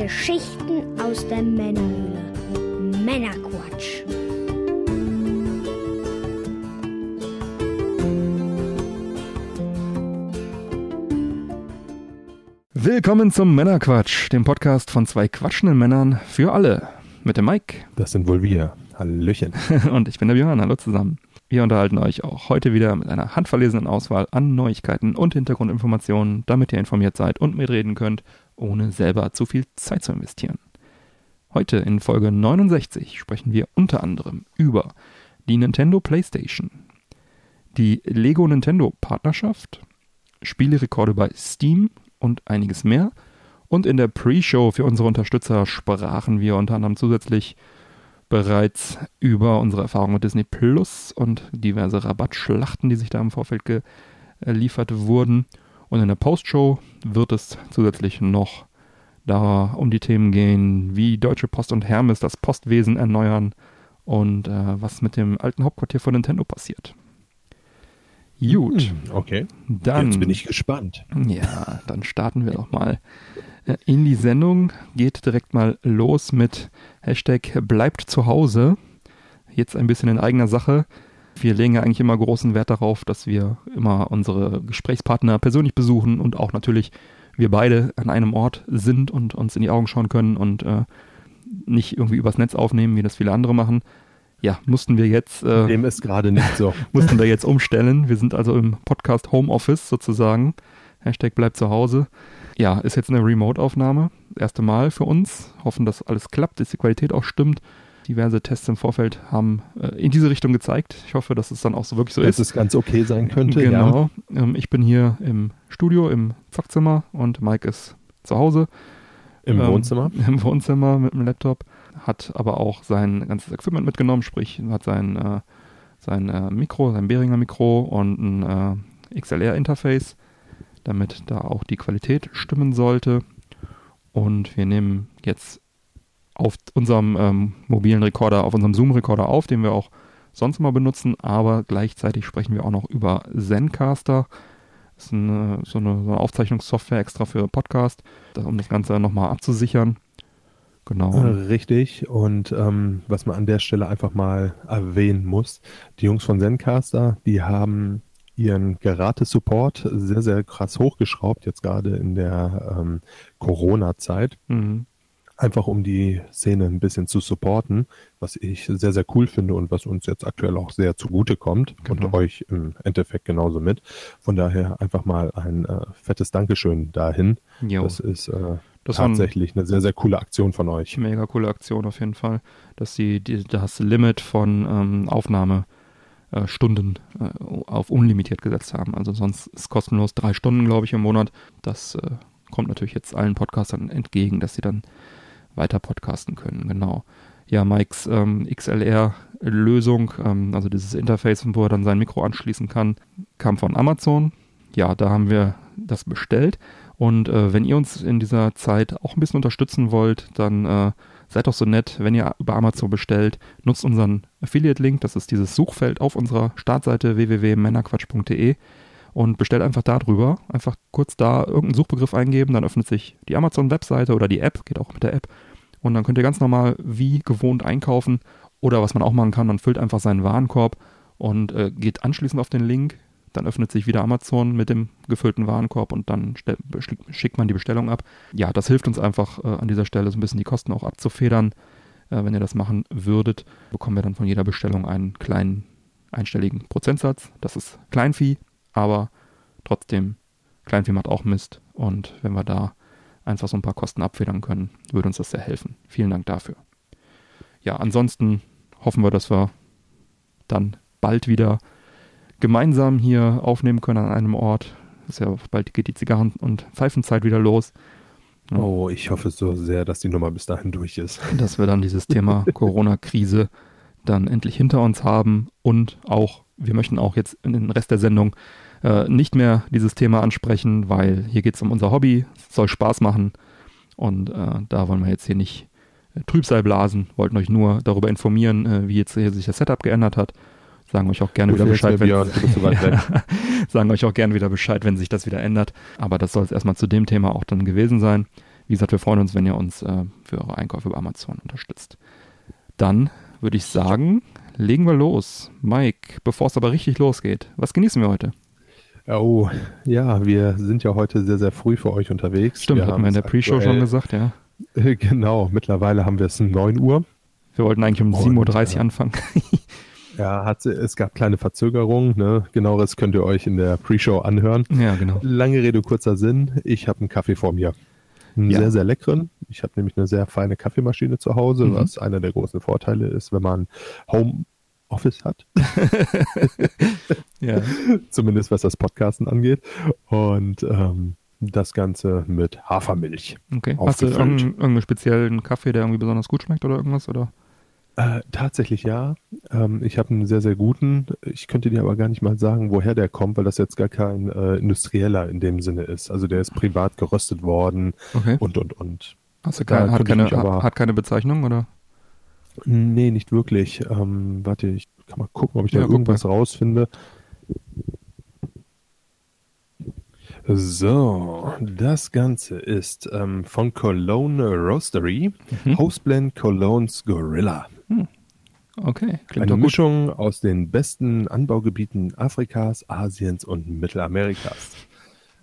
Geschichten aus der Männerhöhle. Männerquatsch. Willkommen zum Männerquatsch, dem Podcast von zwei quatschenden Männern für alle. Mit dem Mike. Das sind wohl wir. Hallöchen. Und ich bin der Björn. Hallo zusammen. Wir unterhalten euch auch heute wieder mit einer handverlesenen Auswahl an Neuigkeiten und Hintergrundinformationen, damit ihr informiert seid und mitreden könnt, ohne selber zu viel Zeit zu investieren. Heute in Folge 69 sprechen wir unter anderem über die Nintendo PlayStation, die Lego Nintendo Partnerschaft, Spielerekorde bei Steam und einiges mehr. Und in der Pre-Show für unsere Unterstützer sprachen wir unter anderem zusätzlich bereits über unsere Erfahrungen mit Disney Plus und diverse Rabattschlachten, die sich da im Vorfeld geliefert wurden. Und in der Post-Show wird es zusätzlich noch da um die Themen gehen, wie Deutsche Post und Hermes das Postwesen erneuern und äh, was mit dem alten Hauptquartier von Nintendo passiert. Gut. Hm, Okay. Dann, Jetzt bin ich gespannt. ja, dann starten wir doch mal äh, in die Sendung. Geht direkt mal los mit Hashtag bleibt zu Hause. Jetzt ein bisschen in eigener Sache. Wir legen ja eigentlich immer großen Wert darauf, dass wir immer unsere Gesprächspartner persönlich besuchen und auch natürlich wir beide an einem Ort sind und uns in die Augen schauen können und äh, nicht irgendwie übers Netz aufnehmen, wie das viele andere machen. Ja, mussten wir jetzt äh, Dem ist gerade nicht so. mussten wir jetzt umstellen. Wir sind also im Podcast Homeoffice sozusagen. Hashtag bleibt zu Hause. Ja, ist jetzt eine Remote-Aufnahme. Erste Mal für uns. Hoffen, dass alles klappt, dass die Qualität auch stimmt. Diverse Tests im Vorfeld haben äh, in diese Richtung gezeigt. Ich hoffe, dass es dann auch so wirklich so Dass ist. es ganz okay sein könnte. Ja. Genau. Ähm, ich bin hier im Studio, im Zockzimmer und Mike ist zu Hause Im Ähm, Wohnzimmer. im Wohnzimmer mit dem Laptop, hat aber auch sein ganzes Equipment mitgenommen, sprich hat sein, äh, sein äh, Mikro, sein Behringer Mikro und ein äh, XLR-Interface, damit da auch die Qualität stimmen sollte. Und wir nehmen jetzt auf unserem ähm, mobilen Rekorder, auf unserem Zoom-Rekorder auf, den wir auch sonst mal benutzen, aber gleichzeitig sprechen wir auch noch über Zencaster. Das ist eine, so, eine, so eine Aufzeichnungssoftware extra für Podcast, um das Ganze nochmal abzusichern. Genau. Äh, Richtig. Und ähm, was man an der Stelle einfach mal erwähnen muss, die Jungs von Zencaster, die haben ihren Gerate-Support sehr, sehr krass hochgeschraubt, jetzt gerade in der ähm, Corona-Zeit. Mhm. Einfach um die Szene ein bisschen zu supporten, was ich sehr, sehr cool finde und was uns jetzt aktuell auch sehr zugute kommt Genau. und euch im Endeffekt genauso mit. Von daher einfach mal ein äh, fettes Dankeschön dahin. Jo. Das ist äh, Das tatsächlich eine sehr, sehr coole Aktion von euch. Mega coole Aktion auf jeden Fall, dass sie die, das Limit von ähm, Aufnahmestunden äh, Stunden, äh, auf unlimitiert gesetzt haben. Also sonst ist kostenlos drei Stunden, glaube ich, im Monat. Das äh, kommt natürlich jetzt allen Podcastern entgegen, dass sie dann weiter podcasten können. Genau. Ja, Mikes ähm, XLR-Lösung, ähm, also dieses Interface, wo er dann sein Mikro anschließen kann, kam von Amazon. Ja, da haben wir das bestellt. Und äh, wenn ihr uns in dieser Zeit auch ein bisschen unterstützen wollt, dann äh, seid doch so nett, wenn ihr über Amazon bestellt, nutzt unseren Affiliate-Link, das ist dieses Suchfeld auf unserer Startseite www.männerquatsch.de und bestellt einfach darüber. Einfach kurz da irgendeinen Suchbegriff eingeben, dann öffnet sich die Amazon-Webseite oder die App, geht auch mit der App. Und dann könnt ihr ganz normal wie gewohnt einkaufen. Oder was man auch machen kann, man füllt einfach seinen Warenkorb und äh, geht anschließend auf den Link. Dann öffnet sich wieder Amazon mit dem gefüllten Warenkorb und dann schickt man die Bestellung ab. Ja, das hilft uns einfach äh, an dieser Stelle so ein bisschen die Kosten auch abzufedern. Äh, wenn ihr das machen würdet, bekommen wir dann von jeder Bestellung einen kleinen einstelligen Prozentsatz. Das ist Kleinvieh, aber trotzdem, Kleinvieh macht auch Mist. Und wenn wir da einfach so ein paar Kosten abfedern können, würde uns das sehr helfen. Vielen Dank dafür. Ja, ansonsten hoffen wir, dass wir dann bald wieder gemeinsam hier aufnehmen können an einem Ort. Ist ja bald geht die Zigarren- und Pfeifenzeit wieder los. Ja. Oh, ich hoffe so sehr, dass die Nummer bis dahin durch ist. dass wir dann dieses Thema Corona-Krise dann endlich hinter uns haben und auch, wir möchten auch jetzt in den Rest der Sendung äh, nicht mehr dieses Thema ansprechen, weil hier geht es um unser Hobby, es soll Spaß machen und äh, da wollen wir jetzt hier nicht äh, Trübsal blasen, wollten euch nur darüber informieren, äh, wie jetzt hier sich das Setup geändert hat. Sagen euch auch gerne wieder Bescheid, Björn, weit weg. sagen euch auch gerne wieder Bescheid, wenn sich das wieder ändert. Aber das soll es erstmal zu dem Thema auch dann gewesen sein. Wie gesagt, wir freuen uns, wenn ihr uns äh, für eure Einkäufe bei Amazon unterstützt. Dann würde ich sagen, legen wir los. Mike, bevor es aber richtig losgeht, was genießen wir heute? Oh, ja, wir sind ja heute sehr, sehr früh für euch unterwegs. Stimmt, wir hatten wir in der Pre-Show schon gesagt, ja. Genau, mittlerweile haben wir es 9 Uhr. Wir wollten eigentlich um 7.30 Uhr anfangen. Ja, hat, es gab kleine Verzögerungen. Ne? Genaueres könnt ihr euch in der Pre-Show anhören. Ja, genau. Lange Rede, kurzer Sinn. Ich habe einen Kaffee vor mir. Einen Ja. sehr, sehr leckeren. Ich habe nämlich eine sehr feine Kaffeemaschine zu Hause, Mhm. was einer der großen Vorteile ist, wenn man Homeoffice hat. Ja. Zumindest was das Podcasten angeht. Und ähm, das Ganze mit Hafermilch. Okay. Hast du irgendeinen, irgendeinen speziellen Kaffee, der irgendwie besonders gut schmeckt oder irgendwas? Oder? Äh, tatsächlich ja. Ähm, ich habe einen sehr, sehr guten. Ich könnte dir aber gar nicht mal sagen, woher der kommt, weil das jetzt gar kein äh, industrieller in dem Sinne ist. Also der ist privat geröstet worden Okay. und, und, und. Da keine, hat, keine, aber- hat keine Bezeichnung oder? Nee, nicht wirklich. Ähm, warte, ich kann mal gucken, ob ich da Ja, guck irgendwas rausfinde. So, das Ganze ist ähm, von Cologne Roastery, Mhm. Hostblend Cologne's Gorilla. Okay, klingt Eine. Mischung aus den besten Anbaugebieten Afrikas, Asiens und Mittelamerikas.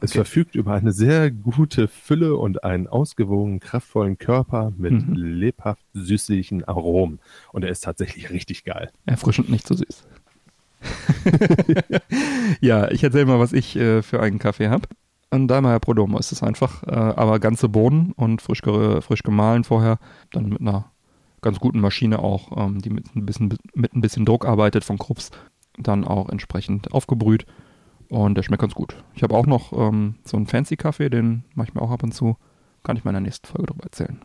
Es Okay. verfügt über eine sehr gute Fülle und einen ausgewogenen, kraftvollen Körper mit Mhm. lebhaft süßlichen Aromen. Und er ist tatsächlich richtig geil. Erfrischend, nicht zu süß. ja, ich erzähle mal, was ich äh, für einen Kaffee habe. Ein Daimler Prodomo ist es einfach, äh, aber ganze Bohnen und frisch, ge frisch gemahlen vorher, dann mit einer ganz guten Maschine auch, ähm, die mit ein, bisschen, mit ein bisschen Druck arbeitet von Krups, dann auch entsprechend aufgebrüht und der schmeckt ganz gut. Ich habe auch noch ähm, so einen Fancy Kaffee, den mache ich mir auch ab und zu, kann ich mal in der nächsten Folge drüber erzählen.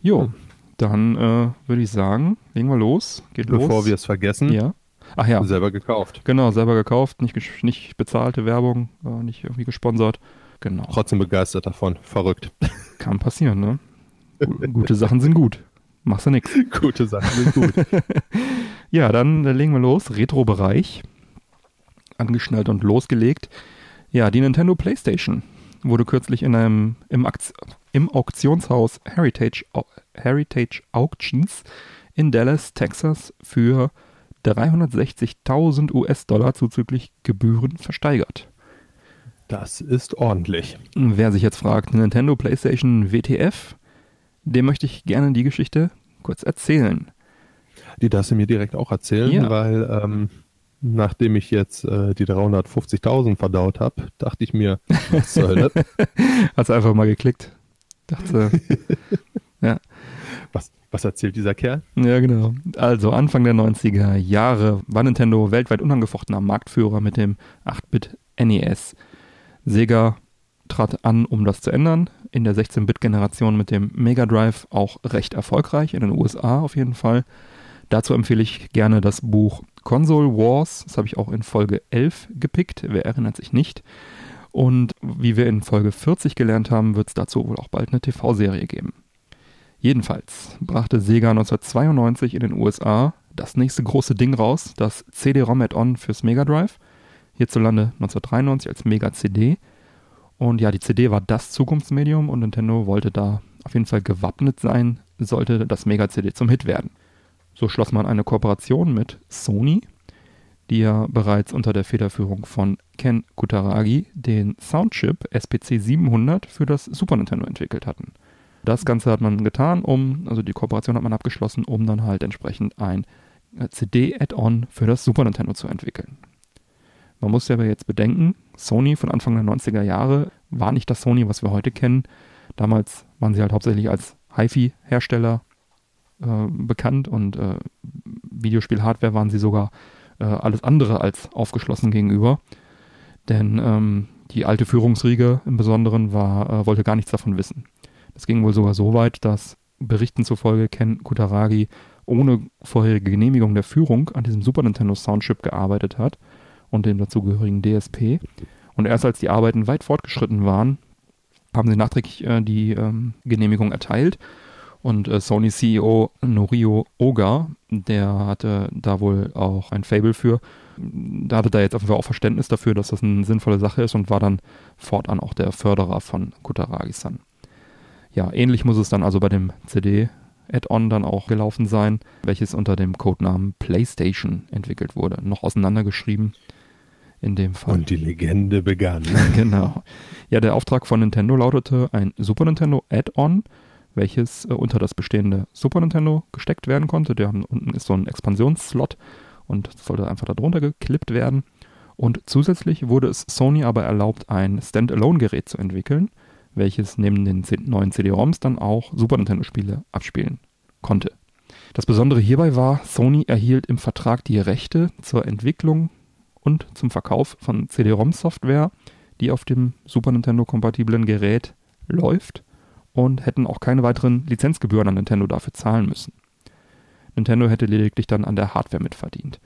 Jo, Hm. dann äh, würde ich sagen, legen wir los, geht los. Bevor wir es vergessen, Ja. Ach ja, selber gekauft. genau, selber gekauft, nicht, nicht bezahlte Werbung, äh, nicht irgendwie gesponsert. Genau. Trotzdem begeistert davon. Verrückt. Kann passieren, ne? Gu- Gute Sachen sind gut. Machst du nix. Gute Sachen sind gut. Ja, dann äh, legen wir los. Retro-Bereich. Angeschnallt und losgelegt. Ja, die Nintendo PlayStation wurde kürzlich in einem im, Akt, im Auktionshaus Heritage, Heritage Auctions in Dallas, Texas für 360.000 US-Dollar zuzüglich Gebühren versteigert. Das ist ordentlich. Wer sich jetzt fragt, Nintendo PlayStation WTF, dem möchte ich gerne die Geschichte kurz erzählen. Die darfst du mir direkt auch erzählen, Ja. weil ähm, nachdem ich jetzt äh, die 350.000 verdaut habe, dachte ich mir, was zur Hölle? Hast einfach mal geklickt. Dachte, Was, was erzählt dieser Kerl? ja genau. Also Anfang der 90er Jahre war Nintendo weltweit unangefochtener Marktführer mit dem 8-Bit NES. Sega trat an, um das zu ändern. In der 16-Bit-Generation mit dem Mega Drive auch recht erfolgreich, in den USA auf jeden Fall. Dazu empfehle ich gerne das Buch Console Wars. Das habe ich auch in Folge 11 gepickt. Wer erinnert sich nicht? Und wie wir in Folge 40 gelernt haben, wird es dazu wohl auch bald eine TV-Serie geben. Jedenfalls brachte Sega 1992 in den USA das nächste große Ding raus, das CD-ROM Add-on fürs Mega Drive. Hierzulande 1993 als Mega CD. Und ja, die CD war das Zukunftsmedium und Nintendo wollte da auf jeden Fall gewappnet sein, sollte das Mega CD zum Hit werden. So schloss man eine Kooperation mit Sony, die ja bereits unter der Federführung von Ken Kutaragi den Soundchip SPC 700 für das Super Nintendo entwickelt hatten. Das Ganze hat man getan, um, also die Kooperation hat man abgeschlossen, um dann halt entsprechend ein äh, CD-Add-on für das Super Nintendo zu entwickeln. Man muss ja aber jetzt bedenken, Sony von Anfang der 90er Jahre war nicht das Sony, was wir heute kennen. Damals waren sie halt hauptsächlich als HiFi-Hersteller äh, bekannt und äh, Videospiel-Hardware waren sie sogar äh, alles andere als aufgeschlossen gegenüber. Denn ähm, die alte Führungsriege im Besonderen war, äh, wollte gar nichts davon wissen. Das ging wohl sogar so weit, dass Berichten zufolge Ken Kutaragi ohne vorherige Genehmigung der Führung an diesem Super Nintendo Soundchip gearbeitet hat und dem dazugehörigen DSP. Und erst als die Arbeiten weit fortgeschritten waren, haben sie nachträglich äh, die ähm, Genehmigung erteilt. Und äh, Sony CEO Norio Oga, der hatte da wohl auch ein Fable für. Da hatte da jetzt auf jeden Fall auch Verständnis dafür, dass das eine sinnvolle Sache ist und war dann fortan auch der Förderer von Kutaragi-san. Ja, ähnlich muss es dann also bei dem CD-Add-on dann auch gelaufen sein, welches unter dem Codenamen PlayStation entwickelt wurde. Noch auseinandergeschrieben in dem Fall. Und die Legende begann. genau. Ja, der Auftrag von Nintendo lautete ein Super Nintendo Add-on, welches äh, unter das bestehende Super Nintendo gesteckt werden konnte. Der unten ist so ein Expansionsslot und das sollte einfach darunter geklippt werden. Und zusätzlich wurde es Sony aber erlaubt, ein Standalone-Gerät zu entwickeln, welches neben den neuen CD-ROMs dann auch Super Nintendo-Spiele abspielen konnte. Das Besondere hierbei war, Sony erhielt im Vertrag die Rechte zur Entwicklung und zum Verkauf von CD-ROM-Software, die auf dem Super Nintendo-kompatiblen Gerät läuft und hätten auch keine weiteren Lizenzgebühren an Nintendo dafür zahlen müssen. Nintendo hätte lediglich dann an der Hardware mitverdient.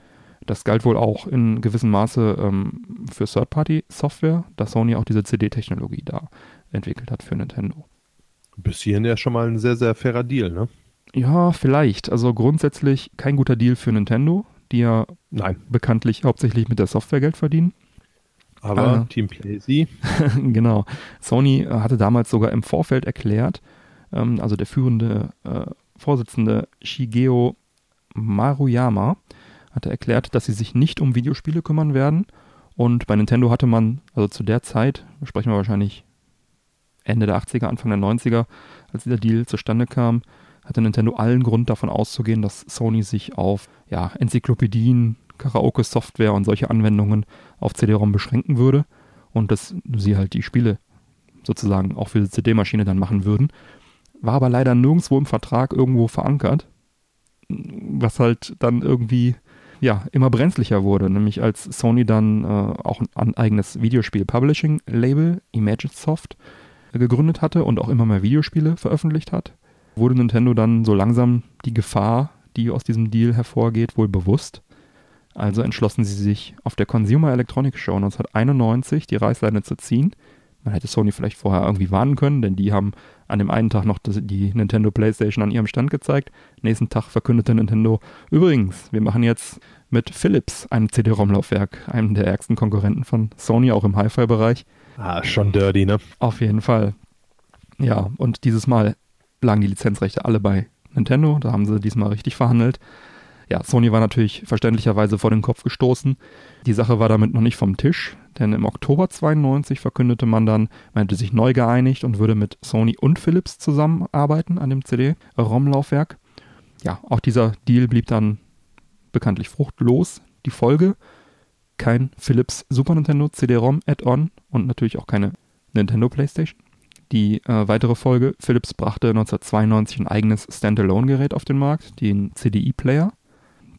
Das galt wohl auch in gewissem Maße ähm, für Third-Party-Software, da Sony auch diese CD-Technologie da entwickelt hat für Nintendo. Bis hierhin ja schon mal ein sehr, sehr fairer Deal, ne? Ja, vielleicht. Also grundsätzlich kein guter Deal für Nintendo, die ja Nein. bekanntlich hauptsächlich mit der Software Geld verdienen. Aber Ah. Team Playsee, genau. Sony äh, hatte damals sogar im Vorfeld erklärt, ähm, also der führende äh, Vorsitzende Shigeo Maruyama hatte erklärt, dass sie sich nicht um Videospiele kümmern werden. Und bei Nintendo hatte man, also zu der Zeit, sprechen wir wahrscheinlich Ende der 80er, Anfang der 90er, als dieser Deal zustande kam, hatte Nintendo allen Grund davon auszugehen, dass Sony sich auf ja, Enzyklopädien, Karaoke-Software und solche Anwendungen auf CD-ROM beschränken würde und dass sie halt die Spiele sozusagen auch für die CD-Maschine dann machen würden. War aber leider nirgendwo im Vertrag irgendwo verankert, was halt dann irgendwie ja immer brenzlicher wurde, nämlich als Sony dann äh, auch ein eigenes Videospiel-Publishing-Label, Imagesoft, gegründet hatte und auch immer mehr Videospiele veröffentlicht hat, wurde Nintendo dann so langsam die Gefahr, die aus diesem Deal hervorgeht, wohl bewusst. Also entschlossen sie sich, auf der Consumer Electronics Show 1991 die Reißleine zu ziehen. Man hätte Sony vielleicht vorher irgendwie warnen können, denn die haben an dem einen Tag noch die Nintendo PlayStation an ihrem Stand gezeigt. Nächsten Tag verkündete Nintendo, übrigens, wir machen jetzt mit Philips ein CD-ROM-Laufwerk, einem der ärgsten Konkurrenten von Sony, auch im Hi-Fi-Bereich. ah, schon dirty, ne? Auf jeden Fall. Ja, und dieses Mal lagen die Lizenzrechte alle bei Nintendo. Da haben sie diesmal richtig verhandelt. Ja, Sony war natürlich verständlicherweise vor den Kopf gestoßen. Die Sache war damit noch nicht vom Tisch, denn im Oktober 92 verkündete man dann, man hätte sich neu geeinigt und würde mit Sony und Philips zusammenarbeiten an dem CD-ROM-Laufwerk. Ja, auch dieser Deal blieb dann bekanntlich fruchtlos. Die Folge, kein Philips Super Nintendo CD-ROM Add-on und natürlich auch keine Nintendo PlayStation. Die äh, weitere Folge, Philips brachte 1992 ein eigenes Standalone-Gerät auf den Markt, den CDI-Player.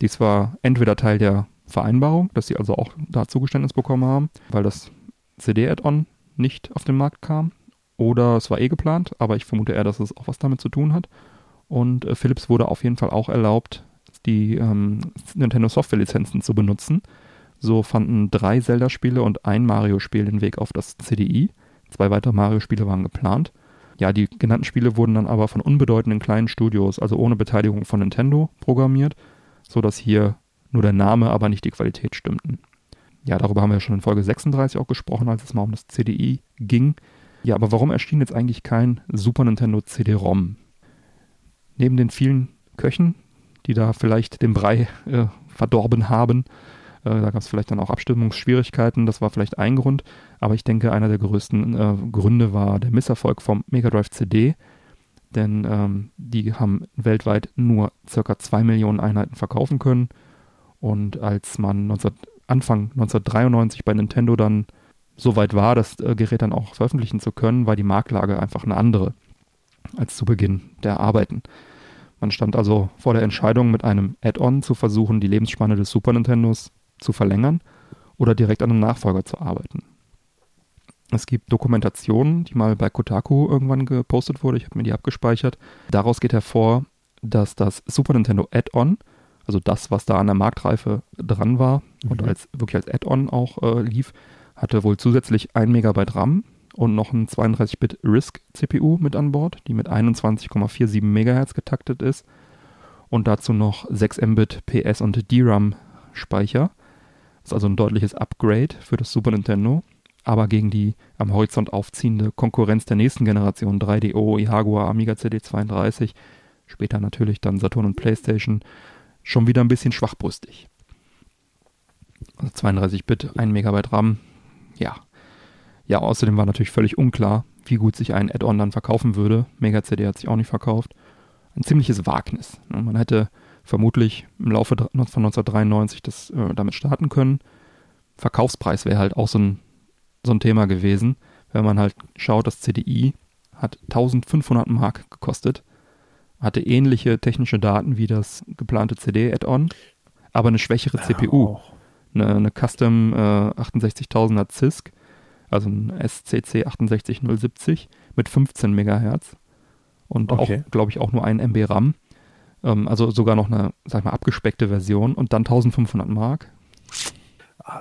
Dies war entweder Teil der Vereinbarung, dass sie also auch da Zugeständnis bekommen haben, weil das CD-Add-on nicht auf den Markt kam, oder es war eh geplant, aber ich vermute eher, dass es auch was damit zu tun hat. Und äh, Philips wurde auf jeden Fall auch erlaubt, die ähm, Nintendo Software-Lizenzen zu benutzen. So fanden drei Zelda-Spiele und ein Mario-Spiel den Weg auf das CDI. Zwei weitere Mario-Spiele waren geplant. Ja, die genannten Spiele wurden dann aber von unbedeutenden kleinen Studios, also ohne Beteiligung von Nintendo, programmiert, sodass hier nur der Name, aber nicht die Qualität stimmten. Ja, darüber haben wir schon in Folge 36 auch gesprochen, als es mal um das CDI ging. Ja, aber warum erschien jetzt eigentlich kein Super Nintendo CD-ROM? Neben den vielen Köchen, die da vielleicht den Brei äh, verdorben haben, äh, da gab es vielleicht dann auch Abstimmungsschwierigkeiten, das war vielleicht ein Grund. Aber ich denke, einer der größten äh, Gründe war der Misserfolg vom Mega Drive CD. Denn ähm, die haben weltweit nur circa 2 Millionen Einheiten verkaufen können. Und als man 19, Anfang 1993 bei Nintendo dann so weit war, das äh, Gerät dann auch veröffentlichen zu können, war die Marktlage einfach eine andere als zu Beginn der Arbeiten. Man stand also vor der Entscheidung, mit einem Add-on zu versuchen, die Lebensspanne des Super Nintendos zu verlängern oder direkt an einem Nachfolger zu arbeiten. Es gibt Dokumentationen, die mal bei Kotaku irgendwann gepostet wurde. Ich habe mir die abgespeichert. Daraus geht hervor, dass das Super Nintendo Add-on, also das, was da an der Marktreife dran war und Mhm. als wirklich als Add-on auch äh, lief, hatte wohl zusätzlich 1 Megabyte RAM und noch ein 32-Bit RISC-CPU mit an Bord, die mit 21,47 MHz getaktet ist und dazu noch 6 Mbit PS und DRAM-Speicher. Das ist also ein deutliches Upgrade für das Super Nintendo. Aber gegen die am Horizont aufziehende Konkurrenz der nächsten Generation 3DO, Jaguar, Amiga CD32, später natürlich dann Saturn und PlayStation, schon wieder ein bisschen schwachbrüstig. Also 32-Bit, 1 Megabyte RAM, ja. Ja, außerdem war natürlich völlig unklar, wie gut sich ein Add-on dann verkaufen würde. Mega CD hat sich auch nicht verkauft. Ein ziemliches Wagnis. Ne? Man hätte vermutlich im Laufe von 1993 das äh, damit starten können. Verkaufspreis wäre halt auch so ein, so ein Thema gewesen, wenn man halt schaut, das CDI hat 1500 Mark gekostet, hatte ähnliche technische Daten wie das geplante CD-Add-on, aber eine schwächere CPU. Eine, eine Custom äh, 68000er CISC also ein SCC 68070 mit 15 MHz und okay. auch, glaube ich, auch nur ein MB RAM. Ähm, also sogar noch eine, sag mal, abgespeckte Version und dann 1500 Mark.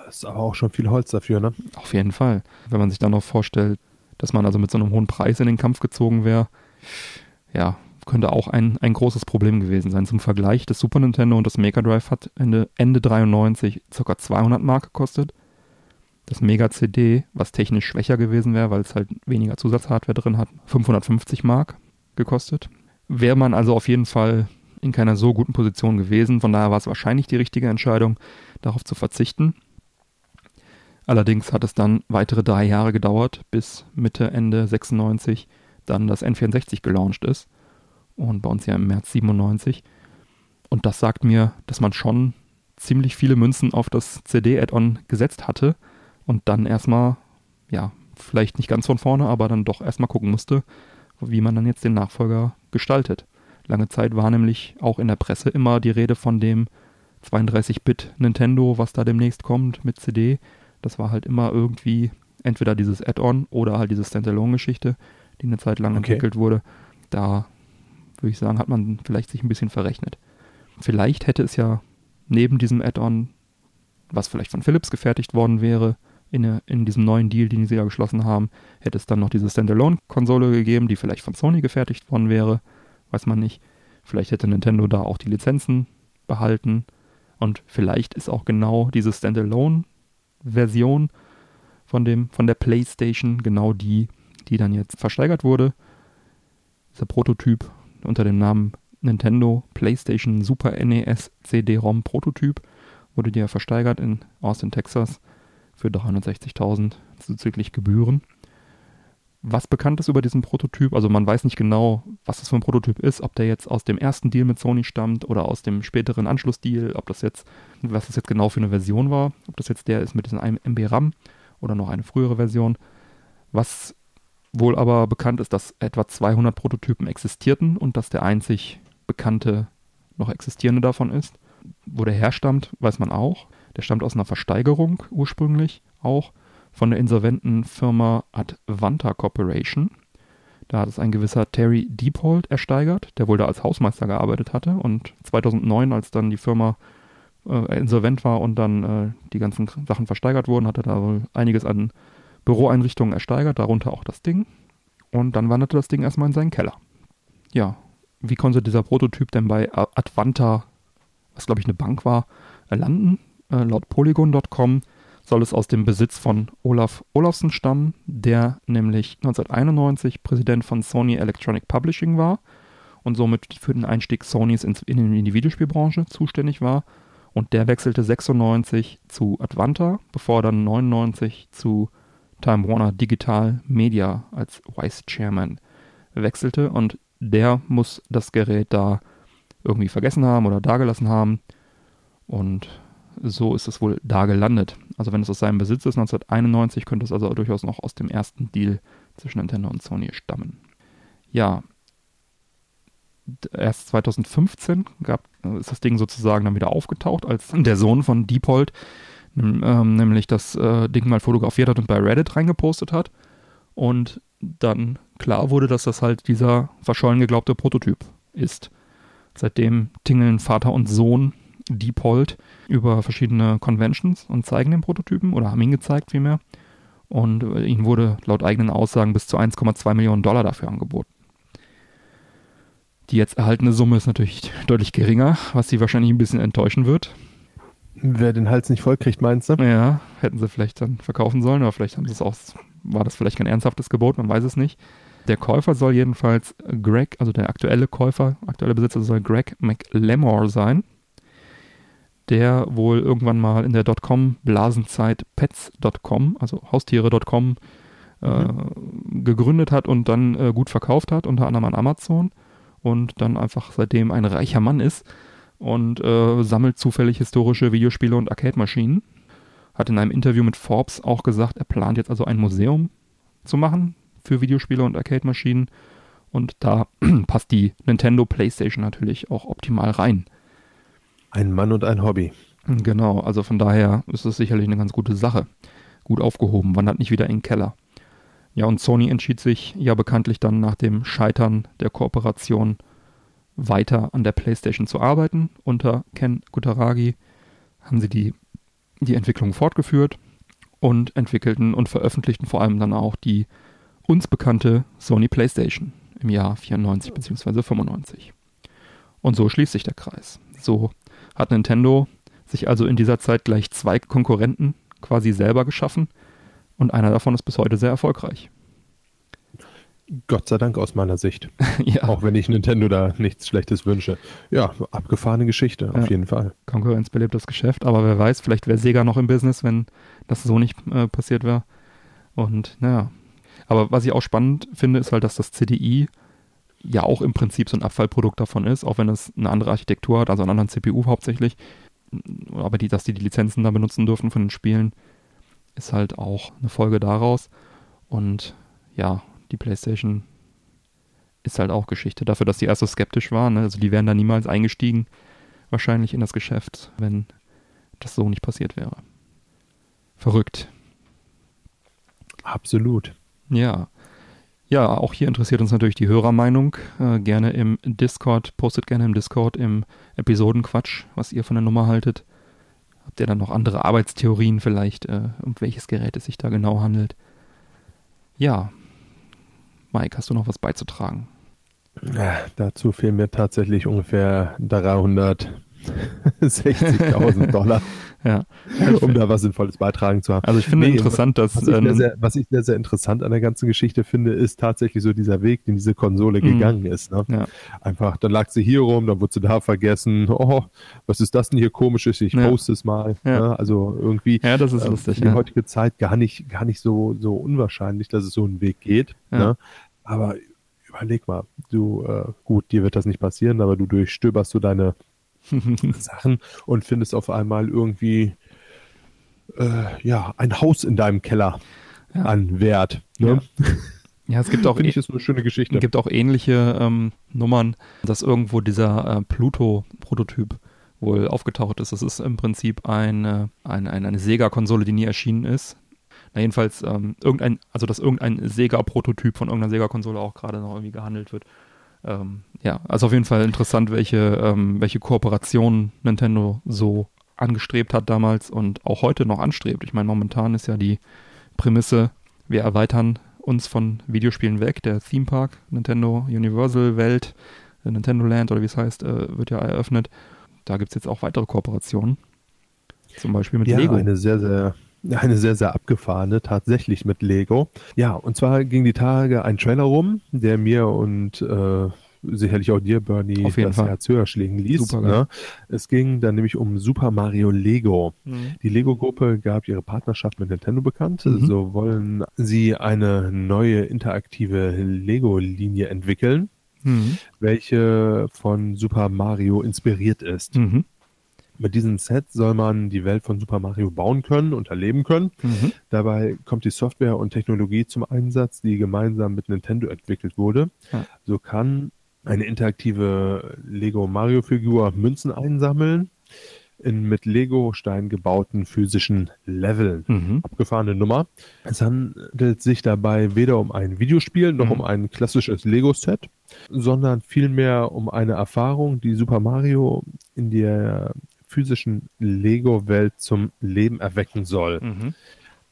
Ist aber auch schon viel Holz dafür, ne? Auf jeden Fall. Wenn man sich dann noch vorstellt, dass man also mit so einem hohen Preis in den Kampf gezogen wäre, ja, könnte auch ein, ein großes Problem gewesen sein. Zum Vergleich, das Super Nintendo und das Mega Drive hat Ende, Ende 93 ca. 200 Mark gekostet das Mega CD, was technisch schwächer gewesen wäre, weil es halt weniger Zusatzhardware drin hat, 550 Mark gekostet. Wäre man also auf jeden Fall in keiner so guten Position gewesen. Von daher war es wahrscheinlich die richtige Entscheidung, darauf zu verzichten. Allerdings hat es dann weitere drei Jahre gedauert, bis Mitte, Ende 96 dann das N64 gelauncht ist. Und bei uns ja im März 97. Und das sagt mir, dass man schon ziemlich viele Münzen auf das CD-Add-on gesetzt hatte und dann erstmal, ja, vielleicht nicht ganz von vorne, aber dann doch erstmal gucken musste, wie man dann jetzt den Nachfolger gestaltet. Lange Zeit war nämlich auch in der Presse immer die Rede von dem 32-Bit Nintendo, was da demnächst kommt mit CD. Das war halt immer irgendwie entweder dieses Add-on oder halt diese Standalone-Geschichte, die eine Zeit lang okay. entwickelt wurde. Da würde ich sagen, hat man vielleicht sich ein bisschen verrechnet. Vielleicht hätte es ja neben diesem Add-on, was vielleicht von Philips gefertigt worden wäre, in, in diesem neuen Deal, den sie ja geschlossen haben, hätte es dann noch diese Standalone-Konsole gegeben, die vielleicht von Sony gefertigt worden wäre. Weiß man nicht. Vielleicht hätte Nintendo da auch die Lizenzen behalten. Und vielleicht ist auch genau diese Standalone-Version von, von der PlayStation genau die, die dann jetzt versteigert wurde. Dieser Prototyp unter dem Namen Nintendo PlayStation Super NES CD-ROM Prototyp wurde dir versteigert in Austin, Texas für 360.000 zuzüglich Gebühren. Was bekannt ist über diesen Prototyp, also man weiß nicht genau, was das für ein Prototyp ist, ob der jetzt aus dem ersten Deal mit Sony stammt oder aus dem späteren Anschlussdeal, ob das jetzt, was das jetzt genau für eine Version war, ob das jetzt der ist mit diesem MB RAM oder noch eine frühere Version. Was wohl aber bekannt ist, dass etwa 200 Prototypen existierten und dass der einzig bekannte noch existierende davon ist. Wo der herstammt, weiß man auch. Der stammt aus einer Versteigerung ursprünglich auch von der insolventen Firma Advanta Corporation. Da hat es ein gewisser Terry Deepold ersteigert, der wohl da als Hausmeister gearbeitet hatte. Und 2009, als dann die Firma äh, insolvent war und dann äh, die ganzen Sachen versteigert wurden, hat er da wohl einiges an Büroeinrichtungen ersteigert, darunter auch das Ding. Und dann wanderte das Ding erstmal in seinen Keller. Ja, wie konnte dieser Prototyp denn bei Advanta, was glaube ich eine Bank war, landen? Äh, laut Polygon.com soll es aus dem Besitz von Olaf Olafsen stammen, der nämlich 1991 Präsident von Sony Electronic Publishing war und somit für den Einstieg Sonys in, in die Videospielbranche zuständig war. Und der wechselte 96 zu Advanta, bevor er dann 99 zu Time Warner Digital Media als Vice Chairman wechselte. Und der muss das Gerät da irgendwie vergessen haben oder dagelassen haben. Und so ist es wohl da gelandet. Also wenn es aus seinem Besitz ist, 1991, könnte es also durchaus noch aus dem ersten Deal zwischen Nintendo und Sony stammen. Ja, erst 2015 gab, ist das Ding sozusagen dann wieder aufgetaucht, als der Sohn von Deepold ähm, nämlich das äh, Ding mal fotografiert hat und bei Reddit reingepostet hat. Und dann klar wurde, dass das halt dieser verschollen geglaubte Prototyp ist. Seitdem tingeln Vater und Sohn Deepold über verschiedene Conventions und zeigen den Prototypen oder haben ihn gezeigt vielmehr. Und äh, ihnen wurde laut eigenen Aussagen bis zu 1,2 Millionen Dollar dafür angeboten. Die jetzt erhaltene Summe ist natürlich deutlich geringer, was sie wahrscheinlich ein bisschen enttäuschen wird. Wer den Hals nicht voll kriegt, meinst du? Ja, hätten sie vielleicht dann verkaufen sollen, aber vielleicht haben sie es auch, war das vielleicht kein ernsthaftes Gebot, man weiß es nicht. Der Käufer soll jedenfalls Greg, also der aktuelle Käufer, aktuelle Besitzer soll Greg McLemore sein, der wohl irgendwann mal in der Dotcom-Blasenzeit Pets.com, also Haustiere.com, äh, mhm. gegründet hat und dann äh, gut verkauft hat, unter anderem an Amazon und dann einfach seitdem ein reicher Mann ist und äh, sammelt zufällig historische Videospiele und Arcade-Maschinen. Hat in einem Interview mit Forbes auch gesagt, er plant jetzt also ein Museum zu machen für Videospiele und Arcade-Maschinen. Und da passt die Nintendo PlayStation natürlich auch optimal rein. Ein Mann und ein Hobby. Genau, also von daher ist es sicherlich eine ganz gute Sache. Gut aufgehoben, wandert nicht wieder in den Keller. Ja, und Sony entschied sich ja bekanntlich dann nach dem Scheitern der Kooperation weiter an der PlayStation zu arbeiten. Unter Ken Kutaragi haben sie die, die Entwicklung fortgeführt und entwickelten und veröffentlichten vor allem dann auch die uns bekannte Sony PlayStation im Jahr 94 bzw. 95. Und so schließt sich der Kreis. So hat Nintendo sich also in dieser Zeit gleich zwei Konkurrenten quasi selber geschaffen und einer davon ist bis heute sehr erfolgreich. Gott sei Dank aus meiner Sicht. ja. Auch wenn ich Nintendo da nichts Schlechtes wünsche. Ja, abgefahrene Geschichte, ja. auf jeden Fall. Konkurrenz belebt das Geschäft, aber wer weiß, vielleicht wäre Sega noch im Business, wenn das so nicht äh, passiert wäre. Und naja. Aber was ich auch spannend finde, ist halt, dass das CDI ja auch im Prinzip so ein Abfallprodukt davon ist, auch wenn es eine andere Architektur hat, also einen anderen CPU hauptsächlich. Aber die, dass die die Lizenzen da benutzen dürfen von den Spielen, ist halt auch eine Folge daraus. Und ja, die PlayStation ist halt auch Geschichte. Dafür, dass die erst so skeptisch waren. Ne? Also die wären da niemals eingestiegen, wahrscheinlich in das Geschäft, wenn das so nicht passiert wäre. Verrückt. Absolut. Ja. Ja, auch hier interessiert uns natürlich die Hörermeinung. Äh, gerne im Discord, postet gerne im Discord im Episodenquatsch, was ihr von der Nummer haltet. Habt ihr dann noch andere Arbeitstheorien vielleicht, äh, um welches Gerät es sich da genau handelt? Ja, Mike, hast du noch was beizutragen? Ja, dazu fehlen mir tatsächlich ungefähr 360.000 Dollar. ja. um da was Sinnvolles beitragen zu haben. Also ich finde nee, interessant, dass... Was ich, ähm, sehr, was ich, sehr, sehr, interessant an der ganzen Geschichte finde, ist tatsächlich so dieser Weg, den diese Konsole mhm. gegangen ist. Ne? Ja. Einfach, dann lag sie hier rum, dann wurde sie da vergessen. Oh, was ist das denn hier komisches? Ich ja. poste es mal. Ne? Also irgendwie ja, das ist äh, lustig, die heutige Zeit gar nicht, gar nicht so, so unwahrscheinlich, dass es so einen Weg geht. Ne? Aber überleg mal, du, äh, gut, dir wird das nicht passieren, aber du durchstöberst so deine Sachen und findest auf einmal irgendwie äh, ja ein Haus in deinem Keller ja. an Wert. Ne? Ja. ja. es gibt auch ich ist eine schöne Geschichte. Es gibt auch ähnliche ähm, Nummern, dass irgendwo dieser äh, Pluto-Prototyp wohl aufgetaucht ist. Das ist im Prinzip eine, eine, eine Sega-Konsole, die nie erschienen ist. Na jedenfalls ähm, irgendein, also dass irgendein Sega-Prototyp von irgendeiner Sega-Konsole auch gerade noch irgendwie gehandelt wird. Ähm, ja, also auf jeden Fall interessant, welche, ähm, welche Kooperationen Nintendo so angestrebt hat damals und auch heute noch anstrebt. Ich meine, momentan ist ja die Prämisse, wir erweitern uns von Videospielen weg. Der Theme Park, Nintendo Universal Welt, Nintendo Land oder wie es heißt, äh, wird ja eröffnet. Da gibt es jetzt auch weitere Kooperationen. Zum Beispiel mit ja, Lego. Eine sehr, sehr eine sehr, sehr abgefahrene, tatsächlich mit Lego. Ja, und zwar ging die Tage ein Trailer rum, der mir und äh, sicherlich auch dir, Bernie, das Fall. Herz höher schlägen ließ. Super, ne? Es ging dann nämlich um Super Mario Lego. Mhm. Die Lego-Gruppe gab ihre Partnerschaft mit Nintendo bekannt. Mhm. So wollen sie eine neue interaktive Lego-Linie entwickeln, mhm. welche von Super Mario inspiriert ist. Mhm. Mit diesem Set soll man die Welt von Super Mario bauen können und erleben können. Mhm. Dabei kommt die Software und Technologie zum Einsatz, die gemeinsam mit Nintendo entwickelt wurde. Ja. So kann eine interaktive Lego Mario Figur Münzen einsammeln in mit Lego-Stein gebauten physischen Leveln. Mhm. Abgefahrene Nummer. Es handelt sich dabei weder um ein Videospiel noch mhm. um ein klassisches Lego-Set, sondern vielmehr um eine Erfahrung, die Super Mario in der physischen Lego-Welt zum Leben erwecken soll. Mhm.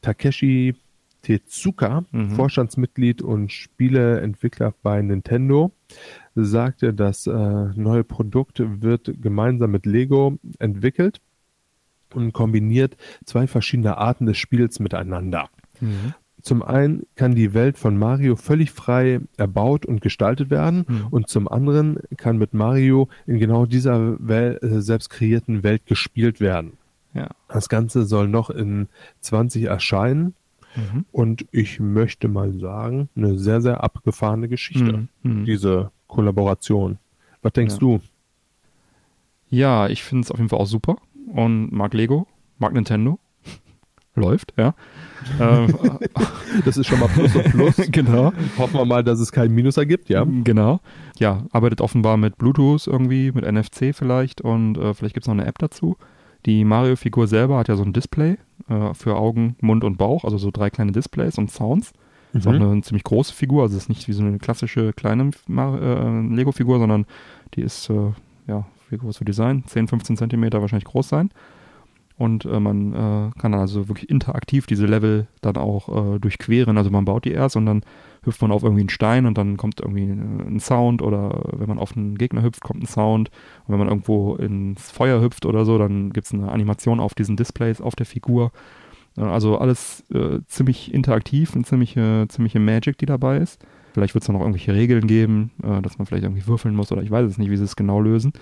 Takeshi Tezuka, mhm. Vorstandsmitglied und Spieleentwickler bei Nintendo, sagte, das äh, neue Produkt wird gemeinsam mit Lego entwickelt. und kombiniert zwei verschiedene Arten des Spiels miteinander. Mhm. Zum einen kann die Welt von Mario völlig frei erbaut und gestaltet werden mhm. und zum anderen kann mit Mario in genau dieser Wel äh, selbst kreierten Welt gespielt werden. Ja. Das Ganze soll noch in 20 erscheinen mhm. und ich möchte mal sagen, eine sehr, sehr abgefahrene Geschichte, mhm. mhm. diese Kollaboration. Was denkst ja. du? Ja, ich finde es auf jeden Fall auch super und mag Lego, mag Nintendo läuft, ja. Ähm, das ist schon mal Plus und Plus. genau. Hoffen wir mal, dass es keinen Minus ergibt, ja. Genau. Ja, arbeitet offenbar mit Bluetooth irgendwie, mit NFC vielleicht und äh, vielleicht gibt es noch eine App dazu. Die Mario-Figur selber hat ja so ein Display äh, für Augen, Mund und Bauch, also so drei kleine Displays und Sounds. Mhm. Ist auch eine, eine, ziemlich große Figur, also ist nicht wie so eine klassische kleine äh, Lego-Figur, sondern die ist, äh, ja, wie groß für Design? 10, 15 Zentimeter wahrscheinlich groß sein. Und äh, man äh, kann also wirklich interaktiv diese Level dann auch äh, durchqueren. Also man baut die erst und dann hüpft man auf irgendwie einen Stein und dann kommt irgendwie äh, ein Sound oder wenn man auf einen Gegner hüpft, kommt ein Sound. Und wenn man irgendwo ins Feuer hüpft oder so, dann gibt es eine Animation auf diesen Displays, auf der Figur. Äh, also alles äh, ziemlich interaktiv, eine ziemliche, ziemliche Magic, die dabei ist. Vielleicht wird es noch irgendwelche Regeln geben, dass man vielleicht irgendwie würfeln muss oder ich weiß es nicht, wie sie es genau lösen.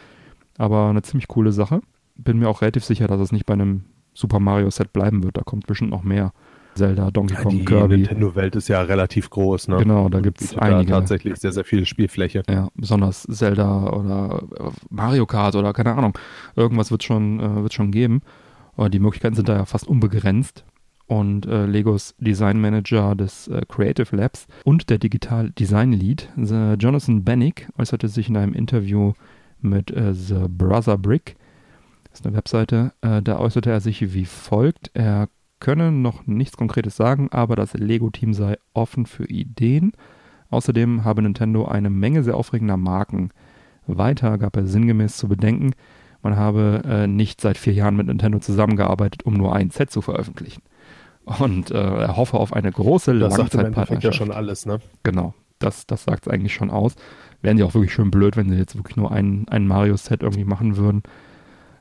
Aber eine ziemlich coole Sache bin mir auch relativ sicher, dass es nicht bei einem Super Mario Set bleiben wird. Da kommt bestimmt noch mehr. Zelda, Donkey Kong, die Kirby. Die Nintendo-Welt ist ja relativ groß, ne? Genau, da gibt es einige. Tatsächlich sehr, sehr viel Spielfläche. Ja, besonders Zelda oder äh, Mario Kart oder keine Ahnung. Irgendwas wird schon, äh, wird schon geben. Aber die Möglichkeiten sind da ja fast unbegrenzt. Und äh, Legos Design Manager des äh, Creative Labs und der Digital Design Lead, Jonathan Bennick, äußerte sich in einem Interview mit äh, The Brother Brick, ist eine Webseite. Äh, da äußerte er sich wie folgt. Er könne noch nichts Konkretes sagen, aber das Lego-Team sei offen für Ideen. Außerdem habe Nintendo eine Menge sehr aufregender Marken. Weiter gab er sinngemäß zu bedenken, man habe äh, nicht seit vier Jahren mit Nintendo zusammengearbeitet, um nur ein Set zu veröffentlichen. Und äh, er hoffe auf eine große das Langzeitpartnerschaft. Das ja schon alles, ne? Genau, das, das sagt es eigentlich schon aus. Wären sie auch wirklich schön blöd, wenn sie jetzt wirklich nur ein, ein Mario-Set irgendwie machen würden.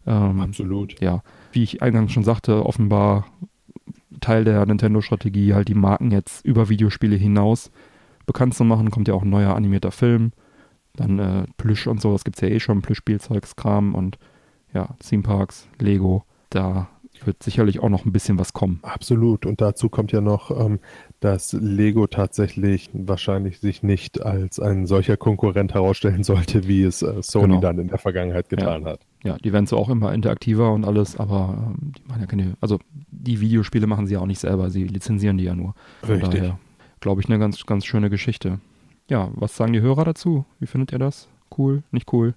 Ähm, Absolut. Ja, wie ich eingangs schon sagte, offenbar Teil der Nintendo-Strategie, halt die Marken jetzt über Videospiele hinaus bekannt zu machen. Kommt ja auch ein neuer animierter Film. Dann äh, Plüsch und so, das gibt es ja eh schon, Plüsch-Spielzeugskram und ja, Theme Parks, Lego. Da wird sicherlich auch noch ein bisschen was kommen. Absolut. Und dazu kommt ja noch, ähm, dass Lego tatsächlich wahrscheinlich sich nicht als ein solcher Konkurrent herausstellen sollte, wie es äh, Sony genau. dann in der Vergangenheit getan ja. hat. Ja, die werden zwar auch immer interaktiver und alles, aber ähm, die machen ja keine, also die Videospiele machen sie ja auch nicht selber, sie lizenzieren die ja nur. Von Richtig. Daher, glaube ich, eine ganz, ganz schöne Geschichte. Ja, was sagen die Hörer dazu? Wie findet ihr das? Cool, nicht cool?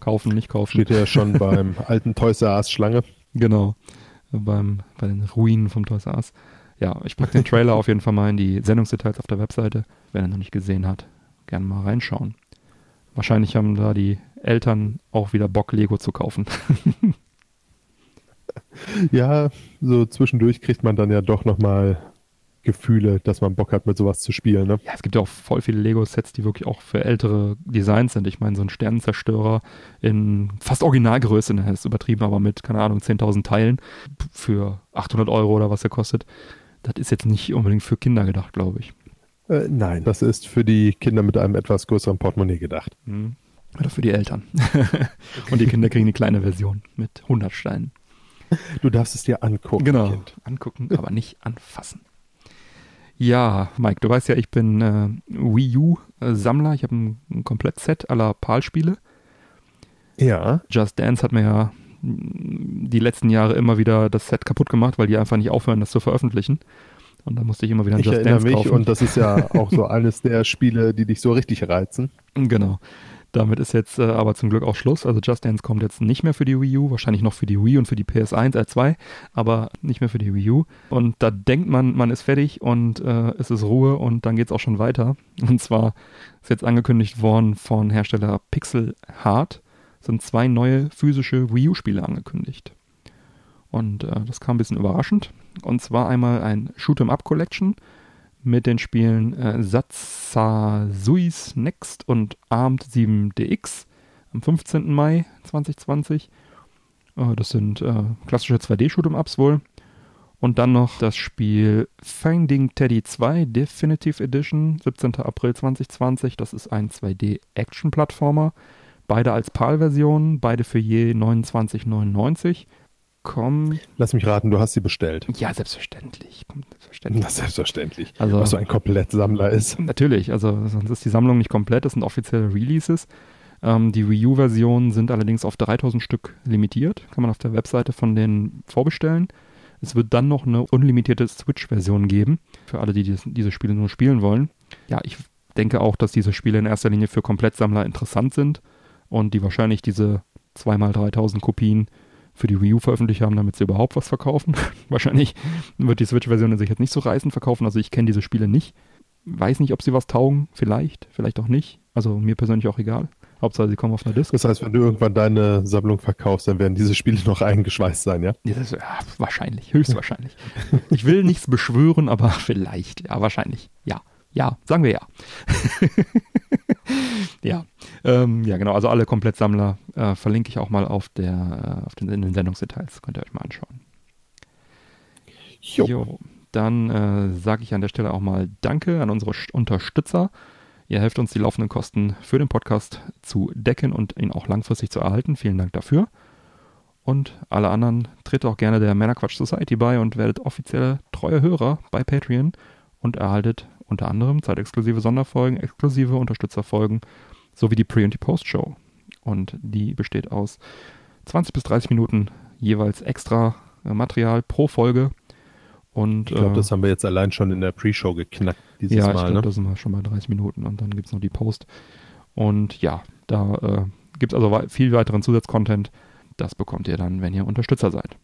Kaufen, nicht kaufen? Steht ja schon beim alten Toys R Us Schlange. Genau beim, bei den Ruinen vom Toys R Us. Ja, ich packe den Trailer auf jeden Fall mal in die Sendungsdetails auf der Webseite. Wer den noch nicht gesehen hat, gerne mal reinschauen. Wahrscheinlich haben da die Eltern auch wieder Bock, Lego zu kaufen. ja, so zwischendurch kriegt man dann ja doch nochmal Gefühle, dass man Bock hat, mit sowas zu spielen. Ne? Ja, es gibt ja auch voll viele Lego-Sets, die wirklich auch für ältere Designs sind. Ich meine, so ein Sternenzerstörer in fast Originalgröße, ne, ist übertrieben, aber mit, keine Ahnung, 10.000 Teilen für 800 Euro oder was er kostet. Das ist jetzt nicht unbedingt für Kinder gedacht, glaube ich. Äh, nein, das ist für die Kinder mit einem etwas größeren Portemonnaie gedacht. Mhm. Oder für die Eltern. Und die Kinder kriegen eine kleine Version mit 100 Steinen. Du darfst es dir angucken. Genau, kind. angucken, aber nicht anfassen. Ja, Mike, du weißt ja, ich bin äh, Wii U-Sammler. Ich habe ein, ein Komplettset aller PAL-Spiele. Ja. Just Dance hat mir ja die letzten Jahre immer wieder das Set kaputt gemacht, weil die einfach nicht aufhören, das zu veröffentlichen. Und da musste ich immer wieder ein ich Just Dance mich kaufen. Und das ist ja auch so eines der Spiele, die dich so richtig reizen. Genau. Damit ist jetzt äh, aber zum Glück auch Schluss. Also Just Dance kommt jetzt nicht mehr für die Wii U, wahrscheinlich noch für die Wii und für die PS1, R2, aber nicht mehr für die Wii U. Und da denkt man, man ist fertig und äh, es ist Ruhe und dann geht es auch schon weiter. Und zwar ist jetzt angekündigt worden von Hersteller Pixel Heart, sind zwei neue physische Wii U-Spiele angekündigt. Und äh, das kam ein bisschen überraschend. Und zwar einmal ein Shoot'em Up Collection mit den Spielen äh, Satsuis Next und Armed 7DX am 15. Mai 2020. Äh, das sind äh, klassische 2D-Shoot'em-Ups wohl. Und dann noch das Spiel Finding Teddy 2 Definitive Edition, 17. April 2020. Das ist ein 2D-Action-Plattformer. Beide als PAL-Version, beide für je 29,99. Komm. Lass mich raten, du hast sie bestellt. Ja, selbstverständlich. Selbstverständlich. Na, selbstverständlich. Also, was so ein Komplettsammler ist. Natürlich, also sonst ist die Sammlung nicht komplett, das sind offizielle Releases. Ähm, die Wii U-Versionen sind allerdings auf 3000 Stück limitiert, kann man auf der Webseite von denen vorbestellen. Es wird dann noch eine unlimitierte Switch-Version geben, für alle, die dies, diese Spiele nur spielen wollen. Ja, ich denke auch, dass diese Spiele in erster Linie für Komplettsammler interessant sind und die wahrscheinlich diese 2x3000 Kopien für die Wii U veröffentlicht haben, damit sie überhaupt was verkaufen. wahrscheinlich wird die Switch-Version sich jetzt nicht so reißend verkaufen, also ich kenne diese Spiele nicht. Weiß nicht, ob sie was taugen, vielleicht, vielleicht auch nicht. Also mir persönlich auch egal. Hauptsache, sie kommen auf einer Disk. Das heißt, wenn du irgendwann deine Sammlung verkaufst, dann werden diese Spiele noch eingeschweißt sein, ja? ja, das, ja wahrscheinlich, höchstwahrscheinlich. ich will nichts beschwören, aber vielleicht, ja, wahrscheinlich, ja. Ja, sagen wir ja. ja, ähm, ja, genau. Also alle Komplettsammler äh, verlinke ich auch mal auf der, äh, auf den, in den Sendungsdetails. Könnt ihr euch mal anschauen. Jo. jo dann äh, sage ich an der Stelle auch mal Danke an unsere Unterstützer. Ihr helft uns, die laufenden Kosten für den Podcast zu decken und ihn auch langfristig zu erhalten. Vielen Dank dafür. Und alle anderen tritt auch gerne der Männerquatsch Society bei und werdet offizielle treue Hörer bei Patreon und erhaltet unter anderem zeitexklusive Sonderfolgen, exklusive Unterstützerfolgen sowie die Pre- und die Post-Show. Und die besteht aus 20 bis 30 Minuten jeweils extra äh, Material pro Folge. Und, ich glaube, äh, das haben wir jetzt allein schon in der Pre-Show geknackt dieses ja, Mal. ich glaube, ne? da sind wir schon bei 30 Minuten und dann gibt es noch die Post. Und ja, da äh, gibt es also viel weiteren Zusatzcontent. Das bekommt ihr dann, wenn ihr Unterstützer seid.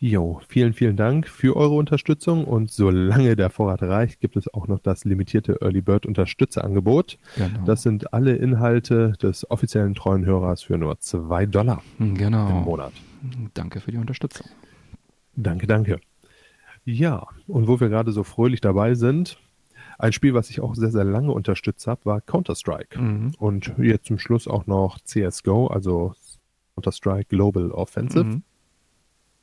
Jo, vielen, vielen Dank für eure Unterstützung und solange der Vorrat reicht, gibt es auch noch das limitierte Early Bird Unterstützerangebot. Genau. Das sind alle Inhalte des offiziellen treuen Hörers für nur zwei Dollar genau. im Monat. Danke für die Unterstützung. Danke, danke. Ja, und wo wir gerade so fröhlich dabei sind, ein Spiel, was ich auch sehr, sehr lange unterstützt habe, war Counter-Strike. Mhm. Und jetzt zum Schluss auch noch CSGO, also Counter-Strike Global Offensive. Mhm.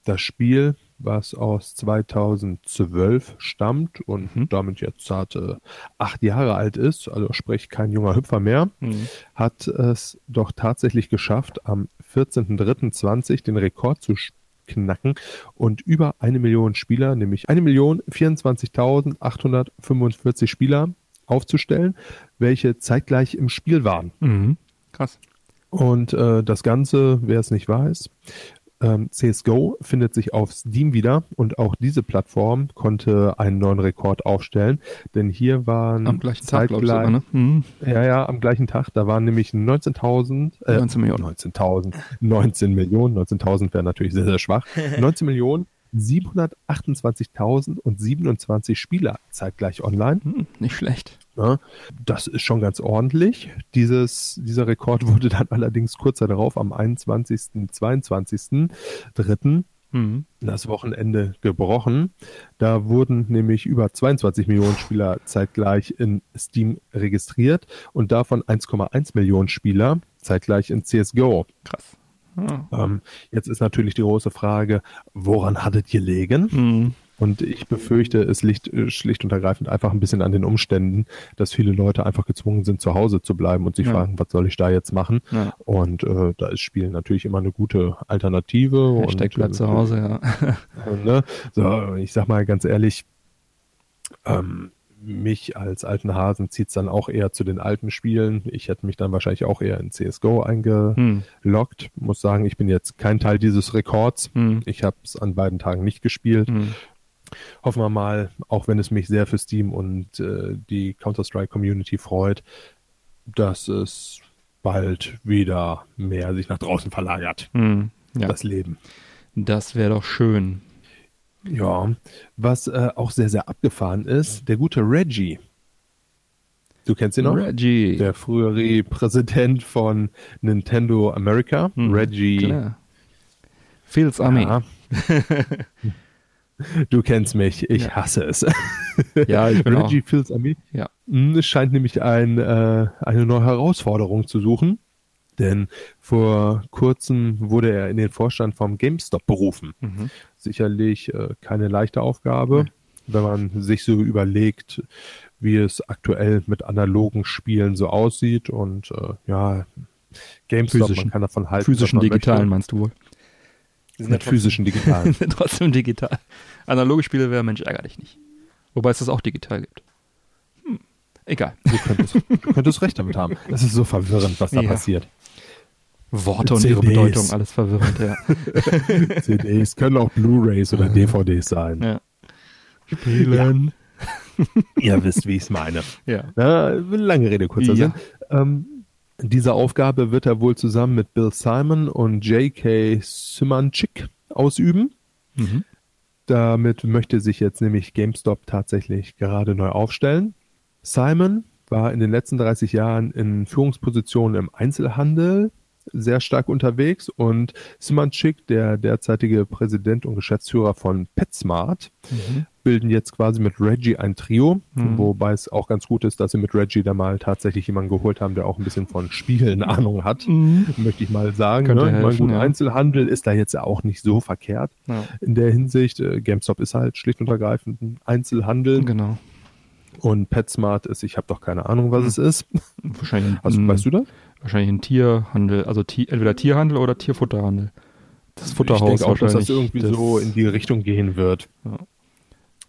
Das Spiel, was aus 2012 stammt und Mhm. damit jetzt zarte acht Jahre alt ist, also sprich kein junger Hüpfer mehr, Mhm. hat es doch tatsächlich geschafft, am 14.03.20 den Rekord zu knacken und über eine Million Spieler, nämlich eine Million 24.845 Spieler aufzustellen, welche zeitgleich im Spiel waren. Mhm. Krass. Und äh, das Ganze, wer es nicht weiß, ähm, CSGO findet sich auf Steam wieder und auch diese Plattform konnte einen neuen Rekord aufstellen, denn hier waren Am gleichen Tag, glaube ich, zeitgleich, sogar, ne? Mhm. ja, ja, am gleichen Tag, da waren nämlich 19.000, äh, 19 Millionen. 19.000, 19 Millionen, 19.000 wäre natürlich sehr, sehr schwach, 19 Millionen 728.000 und 27 Spieler zeitgleich online. Hm, nicht schlecht. Ja, das ist schon ganz ordentlich. Dieses, dieser Rekord wurde dann allerdings kurz darauf am 21., 22., 3. Mhm. das Wochenende gebrochen. Da wurden nämlich über 22 Millionen Spieler zeitgleich in Steam registriert und davon 1,1 Millionen Spieler zeitgleich in CSGO. Krass. Ah. Ähm, jetzt ist natürlich die große Frage, woran hattet ihr gelegen? Mhm. Und ich befürchte, es liegt äh, schlicht und ergreifend einfach ein bisschen an den Umständen, dass viele Leute einfach gezwungen sind, zu Hause zu bleiben und sich Ja. fragen, was soll ich da jetzt machen? Ja. Und äh, da ist Spielen natürlich immer eine gute Alternative. Hashtag und, bleib äh, zu Hause, ja. Ne? So, ich sag mal ganz ehrlich, ähm, mich als alten Hasen zieht's dann auch eher zu den alten Spielen. Ich hätte mich dann wahrscheinlich auch eher in CSGO eingeloggt. Hm. Muss sagen, ich bin jetzt kein Teil dieses Rekords. Hm. Ich habe es an beiden Tagen nicht gespielt. Hm. Hoffen wir mal, auch wenn es mich sehr für Steam und äh, die Counter-Strike-Community freut, dass es bald wieder mehr sich nach draußen verlagert, Hm. Ja, das Leben. das wäre doch schön. Ja, was äh, auch sehr, sehr abgefahren ist, der gute Reggie. Du kennst ihn noch? Reggie. Der frühere Präsident von Nintendo America, Hm, Reggie. Klar. Phil's Army. Ja. Du kennst mich, ich Ja. hasse es. Ja, ich bin Reggie Fils Army. Ja. Hm, Es scheint nämlich ein, äh, eine neue Herausforderung zu suchen. Denn vor kurzem wurde er in den Vorstand vom GameStop berufen. Mhm. Sicherlich äh, keine leichte Aufgabe, Nee. wenn man sich so überlegt, wie es aktuell mit analogen Spielen so aussieht. Und äh, ja, GameStop, Physischen. man kann davon halten. Physischen, digitalen möchte. meinst du wohl? Mit physischen, digitalen. sind trotzdem digital. Analoge Spiele wäre Mensch ärger dich nicht. Wobei es das auch digital gibt. Hm. Egal. Du könntest, du könntest recht damit haben. Das ist so verwirrend, was da Ja. passiert. Worte und ihre CDs. Bedeutung, alles verwirrend, ja. CDs können auch Blu-Rays oder DVDs sein. ja. Spielen. Ihr wisst, wie ich es meine. Ja. Na, lange Rede, kurzer Ja. Sinn. Ähm, diese Aufgabe wird er wohl zusammen mit Bill Simon und J.K. Symanchik ausüben. Mhm. Damit möchte sich jetzt nämlich GameStop tatsächlich gerade neu aufstellen. Simon war in den letzten 30 Jahren in Führungspositionen im Einzelhandel sehr stark unterwegs und Symanchik, der derzeitige Präsident und Geschäftsführer von PetSmart, Mhm. Bilden jetzt quasi mit Reggie ein Trio, Mhm. wobei es auch ganz gut ist, dass sie mit Reggie da mal tatsächlich jemanden geholt haben, der auch ein bisschen von Spielen Ahnung hat, Mhm. möchte ich mal sagen. Könnte Ne? Ich helfen, gut, ja. Einzelhandel ist da jetzt ja auch nicht so verkehrt Ja. in der Hinsicht. Äh, GameStop ist halt schlicht und ergreifend ein Einzelhandel Genau. und PetSmart ist, ich habe doch keine Ahnung, was Mhm. es ist. Wahrscheinlich, ein, Also, weißt du das? wahrscheinlich ein Tierhandel, also Tier, entweder Tierhandel oder Tierfutterhandel. Das ich Futterhaus denke auch, dass das irgendwie so in die Richtung gehen wird. Ja.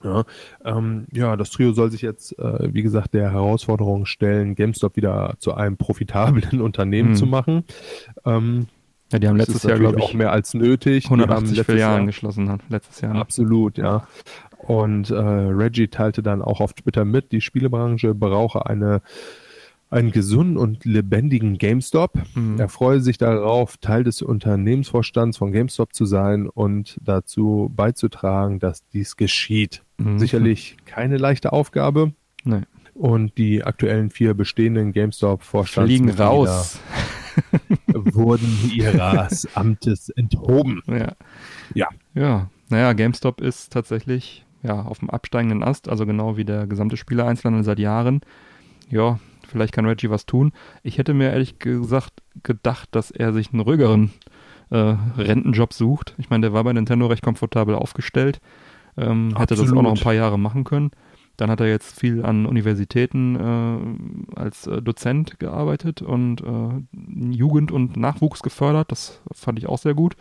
Ja, ähm, ja, das Trio soll sich jetzt, äh, wie gesagt, der Herausforderung stellen, GameStop wieder zu einem profitablen Unternehmen Hm. zu machen. Ähm, Ja, die haben letztes Jahr, glaube auch ich, mehr als nötig. Die haben 180 letztes Filialen geschlossen. hat, Letztes Jahr. ne? Absolut, ja. Und äh, Reggie teilte dann auch auf Twitter mit, die Spielebranche brauche eine einen gesunden und lebendigen GameStop. Mhm. Er freue sich darauf, Teil des Unternehmensvorstands von GameStop zu sein und dazu beizutragen, dass dies geschieht. Mhm. Sicherlich keine leichte Aufgabe. Nee. Und die aktuellen vier bestehenden Fliegen GameStop-Vorstandsmitglieder raus. wurden ihres Amtes enthoben. Ja. Ja. Ja. Naja, GameStop ist tatsächlich ja, auf dem absteigenden Ast, also genau wie der gesamte Spieler-Einzelhandel seit Jahren. Ja, vielleicht kann Reggie was tun. Ich hätte mir ehrlich gesagt gedacht, dass er sich einen ruhigeren äh, Rentenjob sucht. Ich meine, der war bei Nintendo recht komfortabel aufgestellt. Ähm, hätte das auch noch ein paar Jahre machen können. Dann hat er jetzt viel an Universitäten äh, als äh, Dozent gearbeitet und äh, Jugend und Nachwuchs gefördert. Das fand ich auch sehr gut.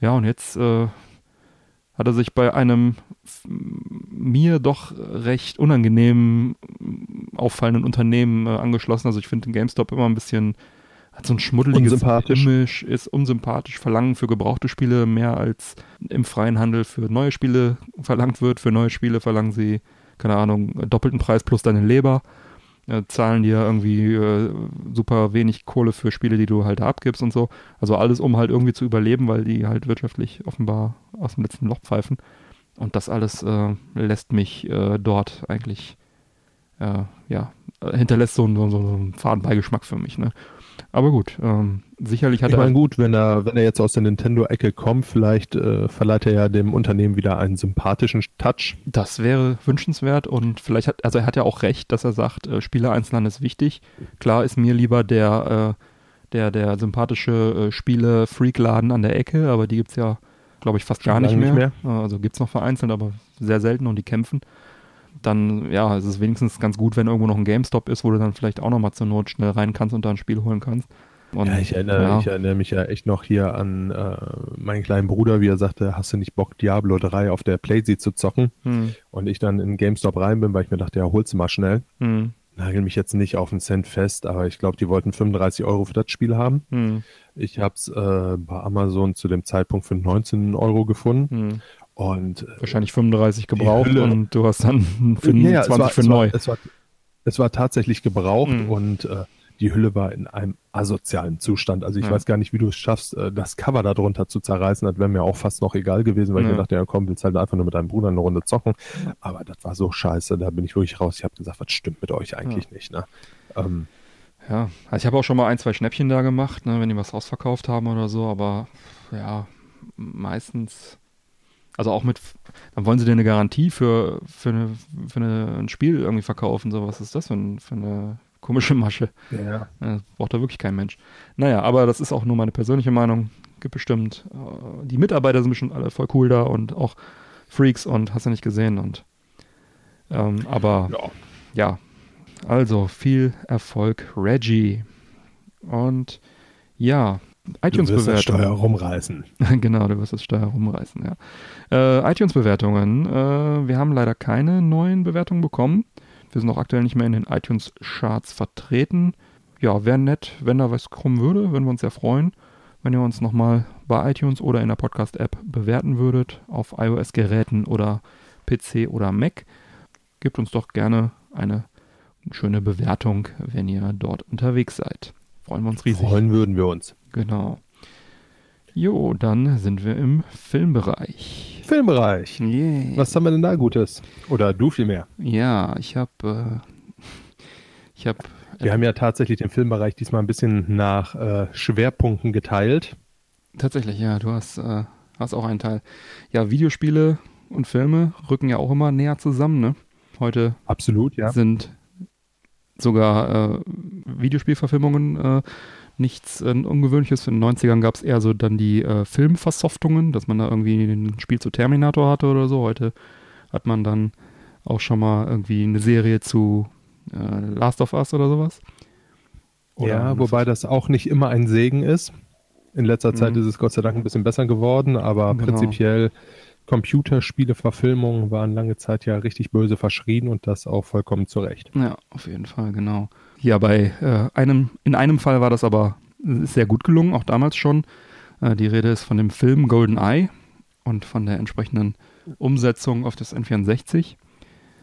Ja, und jetzt äh, hat er sich bei einem f- mir doch recht unangenehm auffallenden Unternehmen äh, angeschlossen. Also ich finde den GameStop immer ein bisschen, hat so ein schmuddeliges Unsympathisch. Image, ist unsympathisch, verlangen für gebrauchte Spiele mehr als im freien Handel für neue Spiele verlangt wird. Für neue Spiele verlangen sie, keine Ahnung, doppelten Preis plus deine Leber. Äh, zahlen dir irgendwie äh, super wenig Kohle für Spiele, die du halt abgibst und so. Also alles, um halt irgendwie zu überleben, weil die halt wirtschaftlich offenbar aus dem letzten Loch pfeifen. Und das alles äh, lässt mich äh, dort eigentlich, äh, ja, hinterlässt so, einen- so, so einen faden Beigeschmack für mich. Ne? Aber gut, ähm, sicherlich hat Ich er. meine, gut, wenn er, wenn er jetzt aus der Nintendo-Ecke kommt, vielleicht äh, verleiht er ja dem Unternehmen wieder einen sympathischen Touch. Das wäre wünschenswert und vielleicht hat, also er hat ja auch recht, dass er sagt, äh, Spieler-Einzelhandel ist wichtig. Klar ist mir lieber der, äh, der, der sympathische äh, Spiele-Freak-Laden an der Ecke, aber die gibt's ja, glaube ich, fast gar nicht mehr. nicht Äh, Also gibt's noch vereinzelt, aber sehr selten und die kämpfen. Dann, ja, es ist wenigstens ganz gut, wenn irgendwo noch ein GameStop ist, wo du dann vielleicht auch nochmal zur Not schnell rein kannst und da ein Spiel holen kannst. Und, Ja, ich erinnere, ja. ich erinnere mich ja echt noch hier an äh, meinen kleinen Bruder, wie er sagte, hast du nicht Bock, Diablo 3 auf der Playsee zu zocken? Hm, Und ich dann in GameStop rein bin, weil ich mir dachte, ja, hol's mal schnell. hm, Nagel mich jetzt nicht auf einen Cent fest, aber ich glaube, die wollten 35 Euro für das Spiel haben. hm, Ich habe es äh, bei Amazon zu dem Zeitpunkt für 19 Euro gefunden. Und äh, Wahrscheinlich 35 gebraucht und du hast dann für Ja, ja, 20 es war, für es neu. War, es, war, es war tatsächlich gebraucht Mhm. und äh, die Hülle war in einem asozialen Zustand. Also ich Ja. weiß gar nicht, wie du es schaffst, äh, das Cover darunter zu zerreißen. Das wäre mir auch fast noch egal gewesen, weil ich Ja. mir dachte, ja komm, willst halt einfach nur mit deinem Bruder eine Runde zocken. Aber das war so scheiße, da bin ich wirklich raus. Ich habe gesagt, was stimmt mit euch eigentlich nicht. Ne? Ähm, Ja, also ich habe auch schon mal ein, zwei Schnäppchen da gemacht, ne, wenn die was ausverkauft haben oder so, aber ja, meistens, also auch mit, dann wollen sie dir eine Garantie für, für, eine, für eine, ein Spiel irgendwie verkaufen, so was ist das für, ein, für eine komische Masche. Ja. Das braucht da wirklich kein Mensch. Naja, aber das ist auch nur meine persönliche Meinung. Gibt bestimmt, äh, die Mitarbeiter sind bestimmt alle voll cool da und auch Freaks und hast du nicht gesehen und ähm, aber ja. ja, also viel Erfolg, Reggie. Und ja, Du wirst das Steuer iTunes-Bewertungen. rumreißen. genau, du wirst das Steuer rumreißen, ja. Äh, iTunes-Bewertungen. Äh, wir haben leider keine neuen Bewertungen bekommen. Wir sind auch aktuell nicht mehr in den iTunes-Charts vertreten. Ja, wäre nett, wenn da was kommen würde, würden wir uns sehr freuen, wenn ihr uns nochmal bei iTunes oder in der Podcast-App bewerten würdet, auf iOS-Geräten oder PC oder Mac. Gebt uns doch gerne eine schöne Bewertung, wenn ihr dort unterwegs seid. Freuen wir uns riesig. Freuen würden wir uns. Genau. Jo, dann sind wir im Filmbereich. Filmbereich. Yeah. Was haben wir denn da Gutes? Oder du vielmehr? Ja, ich habe, äh, ich habe, Wir haben ja tatsächlich den Filmbereich diesmal ein bisschen nach äh, Schwerpunkten geteilt. tatsächlich, ja, du hast, äh, hast auch einen Teil. Ja, Videospiele und Filme rücken ja auch immer näher zusammen, ne? Heute Absolut, ja. sind sogar äh, Videospielverfilmungen äh, nichts äh, Ungewöhnliches. In den 90ern gab es eher so dann die äh, Filmversoftungen, dass man da irgendwie ein Spiel zu Terminator hatte oder so. Heute hat man dann auch schon mal irgendwie eine Serie zu äh, Last of Us oder sowas. Oder ja, wobei das auch nicht immer ein Segen ist. In letzter Zeit Mhm. ist es Gott sei Dank ein bisschen besser geworden, aber Genau. prinzipiell Computerspiele, Verfilmungen waren lange Zeit ja richtig böse verschrien und das auch vollkommen zu Recht. Ja, auf jeden Fall, genau. Ja, bei äh, einem, in einem Fall war das aber sehr gut gelungen, auch damals schon. Äh, die Rede ist von dem Film Golden Eye und von der entsprechenden Umsetzung auf das N64.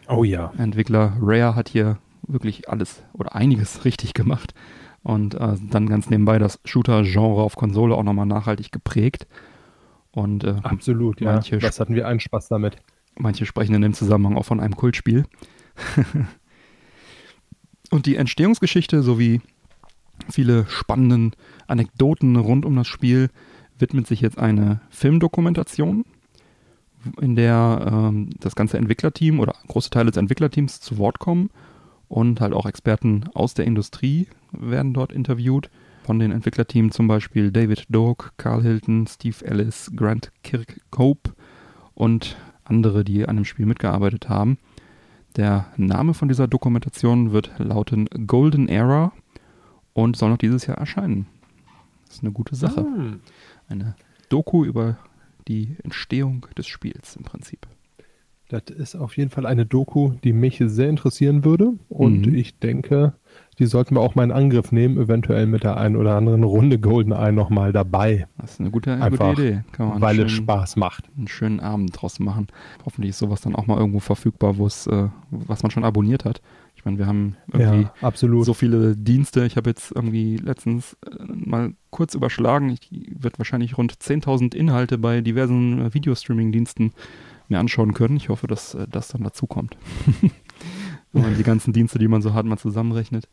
Oh ja. Entwickler Rare hat hier wirklich alles oder einiges richtig gemacht und äh, dann ganz nebenbei das Shooter-Genre auf Konsole auch nochmal nachhaltig geprägt. Und äh, Absolut, ja. Was hatten wir einen Spaß damit? Manche sprechen in dem Zusammenhang auch von einem Kultspiel. Und die Entstehungsgeschichte sowie viele spannenden Anekdoten rund um das Spiel widmet sich jetzt eine Filmdokumentation, in der ähm, das ganze Entwicklerteam oder große Teile des Entwicklerteams zu Wort kommen und halt auch Experten aus der Industrie werden dort interviewt. Von den Entwicklerteams zum Beispiel David Doak, Carl Hilton, Steve Ellis, Grant Kirkhope und andere, die an dem Spiel mitgearbeitet haben. Der Name von dieser Dokumentation wird lauten Golden Era und soll noch dieses Jahr erscheinen. Das ist eine gute Sache. Hm. Eine Doku über die Entstehung des Spiels im Prinzip. Das ist auf jeden Fall eine Doku, die mich sehr interessieren würde. Und Mhm. ich denke, die sollten wir auch mal in Angriff nehmen, eventuell mit der einen oder anderen Runde GoldenEye nochmal dabei, Das ist eine gute, eine Einfach, gute Idee. Weil schön, es Spaß macht. einen schönen Abend draus machen. Hoffentlich ist sowas dann auch mal irgendwo verfügbar, wo es, äh, was man schon abonniert hat. Ich meine, wir haben irgendwie Ja, so viele Dienste. Ich habe jetzt irgendwie letztens äh, mal kurz überschlagen. Ich werde wahrscheinlich rund 10.000 Inhalte bei diversen äh, Videostreaming-Diensten mir anschauen können. Ich hoffe, dass äh, das dann dazu kommt. Wenn man die ganzen Dienste, die man so hat, mal zusammenrechnet,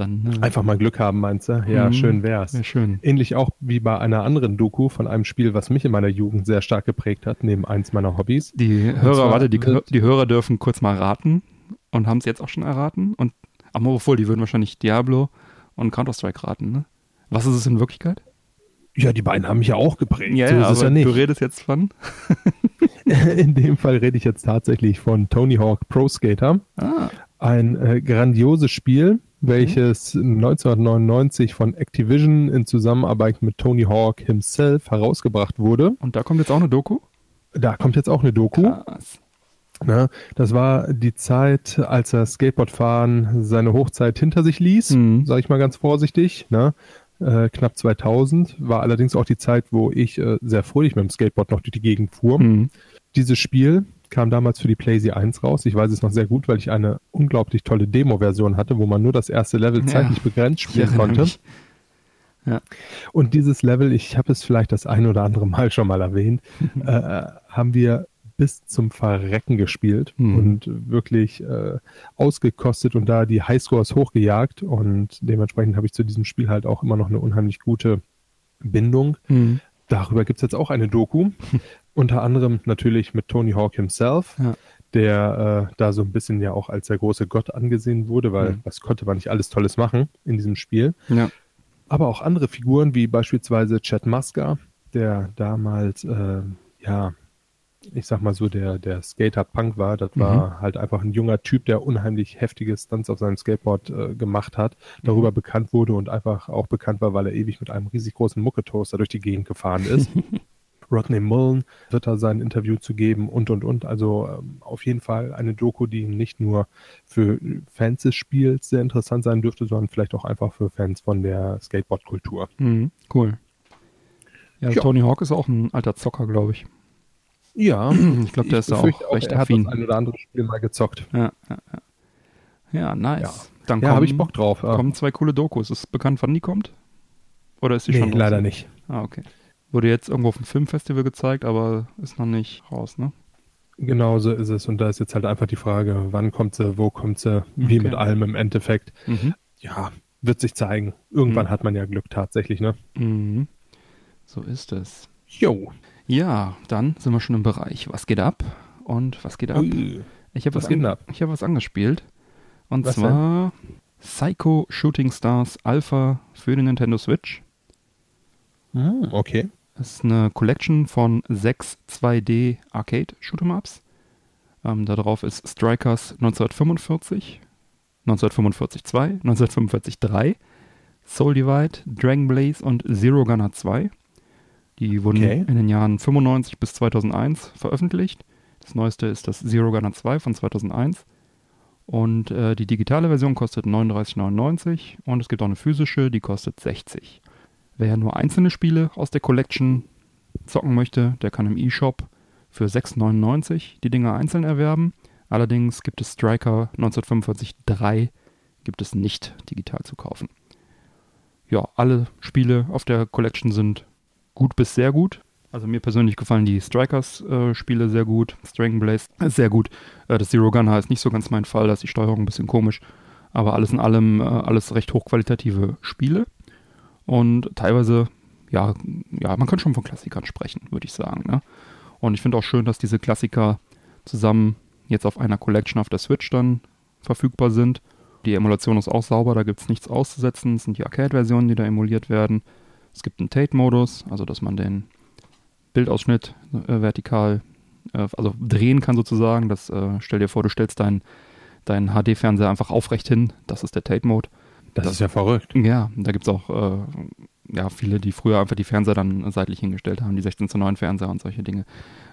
dann äh, Einfach mal Glück haben, meinst du? Ja, Mhm. schön wär's. wäre schön. Ähnlich auch wie bei einer anderen Doku von einem Spiel, was mich in meiner Jugend sehr stark geprägt hat, neben eins meiner Hobbys. Die Hörer, warte, die, die Hörer dürfen kurz mal raten und haben es jetzt auch schon erraten. Und obwohl, die würden wahrscheinlich Diablo und Counter-Strike raten, ne? Was ist es in Wirklichkeit? Ja, die beiden haben mich ja auch geprägt. Ja, so ja, ist es ja nicht. du redest jetzt von. In dem Fall rede ich jetzt tatsächlich von Tony Hawk Pro Skater. Ah, Ein äh, grandioses Spiel, welches 1999 von Activision in Zusammenarbeit mit Tony Hawk himself herausgebracht wurde. und da kommt jetzt auch eine Doku? Da kommt jetzt auch eine Doku. Krass. Ne? Das war die Zeit, als er Skateboardfahren seine Hochzeit hinter sich ließ, Mhm. sage ich mal ganz vorsichtig. Ne? Äh, knapp 2000 war allerdings auch die Zeit, wo ich äh, sehr fröhlich mit dem Skateboard noch durch die Gegend fuhr. Mhm. Dieses Spiel kam damals für die PlayStation 1 raus. Ich weiß es noch sehr gut, weil ich eine unglaublich tolle Demo-Version hatte, wo man nur das erste Level Ja. zeitlich begrenzt spielen konnte. mich. Und dieses Level, ich habe es vielleicht das ein oder andere Mal schon mal erwähnt, äh, haben wir bis zum Verrecken gespielt Mhm. und wirklich äh, ausgekostet und da die Highscores hochgejagt. Und dementsprechend habe ich zu diesem Spiel halt auch immer noch eine unheimlich gute Bindung. Mhm. Darüber gibt's jetzt auch eine Doku. Unter anderem natürlich mit Tony Hawk himself. Ja. der äh, da so ein bisschen ja auch als der große Gott angesehen wurde, weil Mhm. was konnte man nicht alles Tolles machen in diesem Spiel. Ja. Aber auch andere Figuren, wie beispielsweise Chad Muska, der damals, äh, ja, ich sag mal so, der, der Skater-Punk war. Das war halt einfach ein junger Typ, der unheimlich heftige Stunts auf seinem Skateboard äh, gemacht hat, darüber bekannt wurde und einfach auch bekannt war, weil er ewig mit einem riesig großen Mucketoaster durch die Gegend gefahren ist. Rodney Mullen wird da sein Interview zu geben und und und. Also ähm, auf jeden Fall eine Doku, die nicht nur für Fans des Spiels sehr interessant sein dürfte, sondern vielleicht auch einfach für Fans von der Skateboard-Kultur. Mhm. Cool. Ja, Ja. Tony Hawk ist auch ein alter Zocker, glaube ich. Ja, Ich glaube, der ist da auch recht er hat affin. das ein oder andere Spiel mal gezockt. Ja, ja, ja. ja nice. Ja. Dann Ja, habe ich Bock drauf. Kommen zwei coole Dokus. Ist bekannt, wann die kommt? Oder ist die nee, schon leider draußen? nicht. Ah, okay. Wurde jetzt irgendwo auf dem Filmfestival gezeigt, aber ist noch nicht raus, ne? Genau so ist es. Und da ist jetzt halt einfach die Frage, wann kommt sie, wo kommt sie, wie Okay. mit allem im Endeffekt. Mhm. Ja, wird sich zeigen. Irgendwann Mhm. hat man ja Glück tatsächlich, ne? Mhm. So ist es. Jo. Ja, dann sind wir schon im Bereich. Was geht ab? Und was geht ab? Ui. Ich habe was, was ab? ich hab was angespielt. Und Was zwar Psycho Shooting Stars Alpha für den Nintendo Switch. Hm, okay. Das ist eine Collection von sechs 2D Arcade Shoot'em Ups. Ähm, da drauf ist Strikers 1945, 1945 2, 1945 3, Soul Divide, Dragon Blaze und Zero Gunner 2. Die wurden Okay. in den Jahren 95 bis 2001 veröffentlicht. Das neueste ist das Zero Gunner 2 von 2001. Und äh, die digitale Version kostet 39,99 und es gibt auch eine physische, die kostet 60. Wer nur einzelne Spiele aus der Collection zocken möchte, der kann im eShop für 6,99 die Dinger einzeln erwerben. Allerdings gibt es Striker 1945 3 gibt es nicht digital zu kaufen. Ja, alle Spiele auf der Collection sind gut bis sehr gut. Also mir persönlich gefallen die Strikers-Spiele sehr gut. Dragon Blaze ist sehr gut. Äh, das Zero Gunner ist nicht so ganz mein Fall, da ist die Steuerung ein bisschen komisch. Aber alles in allem äh, alles recht hochqualitative Spiele. Und teilweise, ja, ja, man kann schon von Klassikern sprechen, würde ich sagen. Ne? Und ich finde auch schön, dass diese Klassiker zusammen jetzt auf einer Collection auf der Switch dann verfügbar sind. Die Emulation ist auch sauber, da gibt es nichts auszusetzen. Es sind die Arcade-Versionen, die da emuliert werden. Es gibt einen Tate-Modus, also dass man den Bildausschnitt äh, vertikal, äh, also drehen kann sozusagen. Das äh, stell dir vor, du stellst deinen deinen HD-Fernseher einfach aufrecht hin. Das ist der Tate-Mode. Das, Das- ist ja verrückt. Ja, da gibt es auch äh, ja, viele, die früher einfach die Fernseher dann seitlich hingestellt haben, die 16 zu 9 Fernseher und solche Dinge.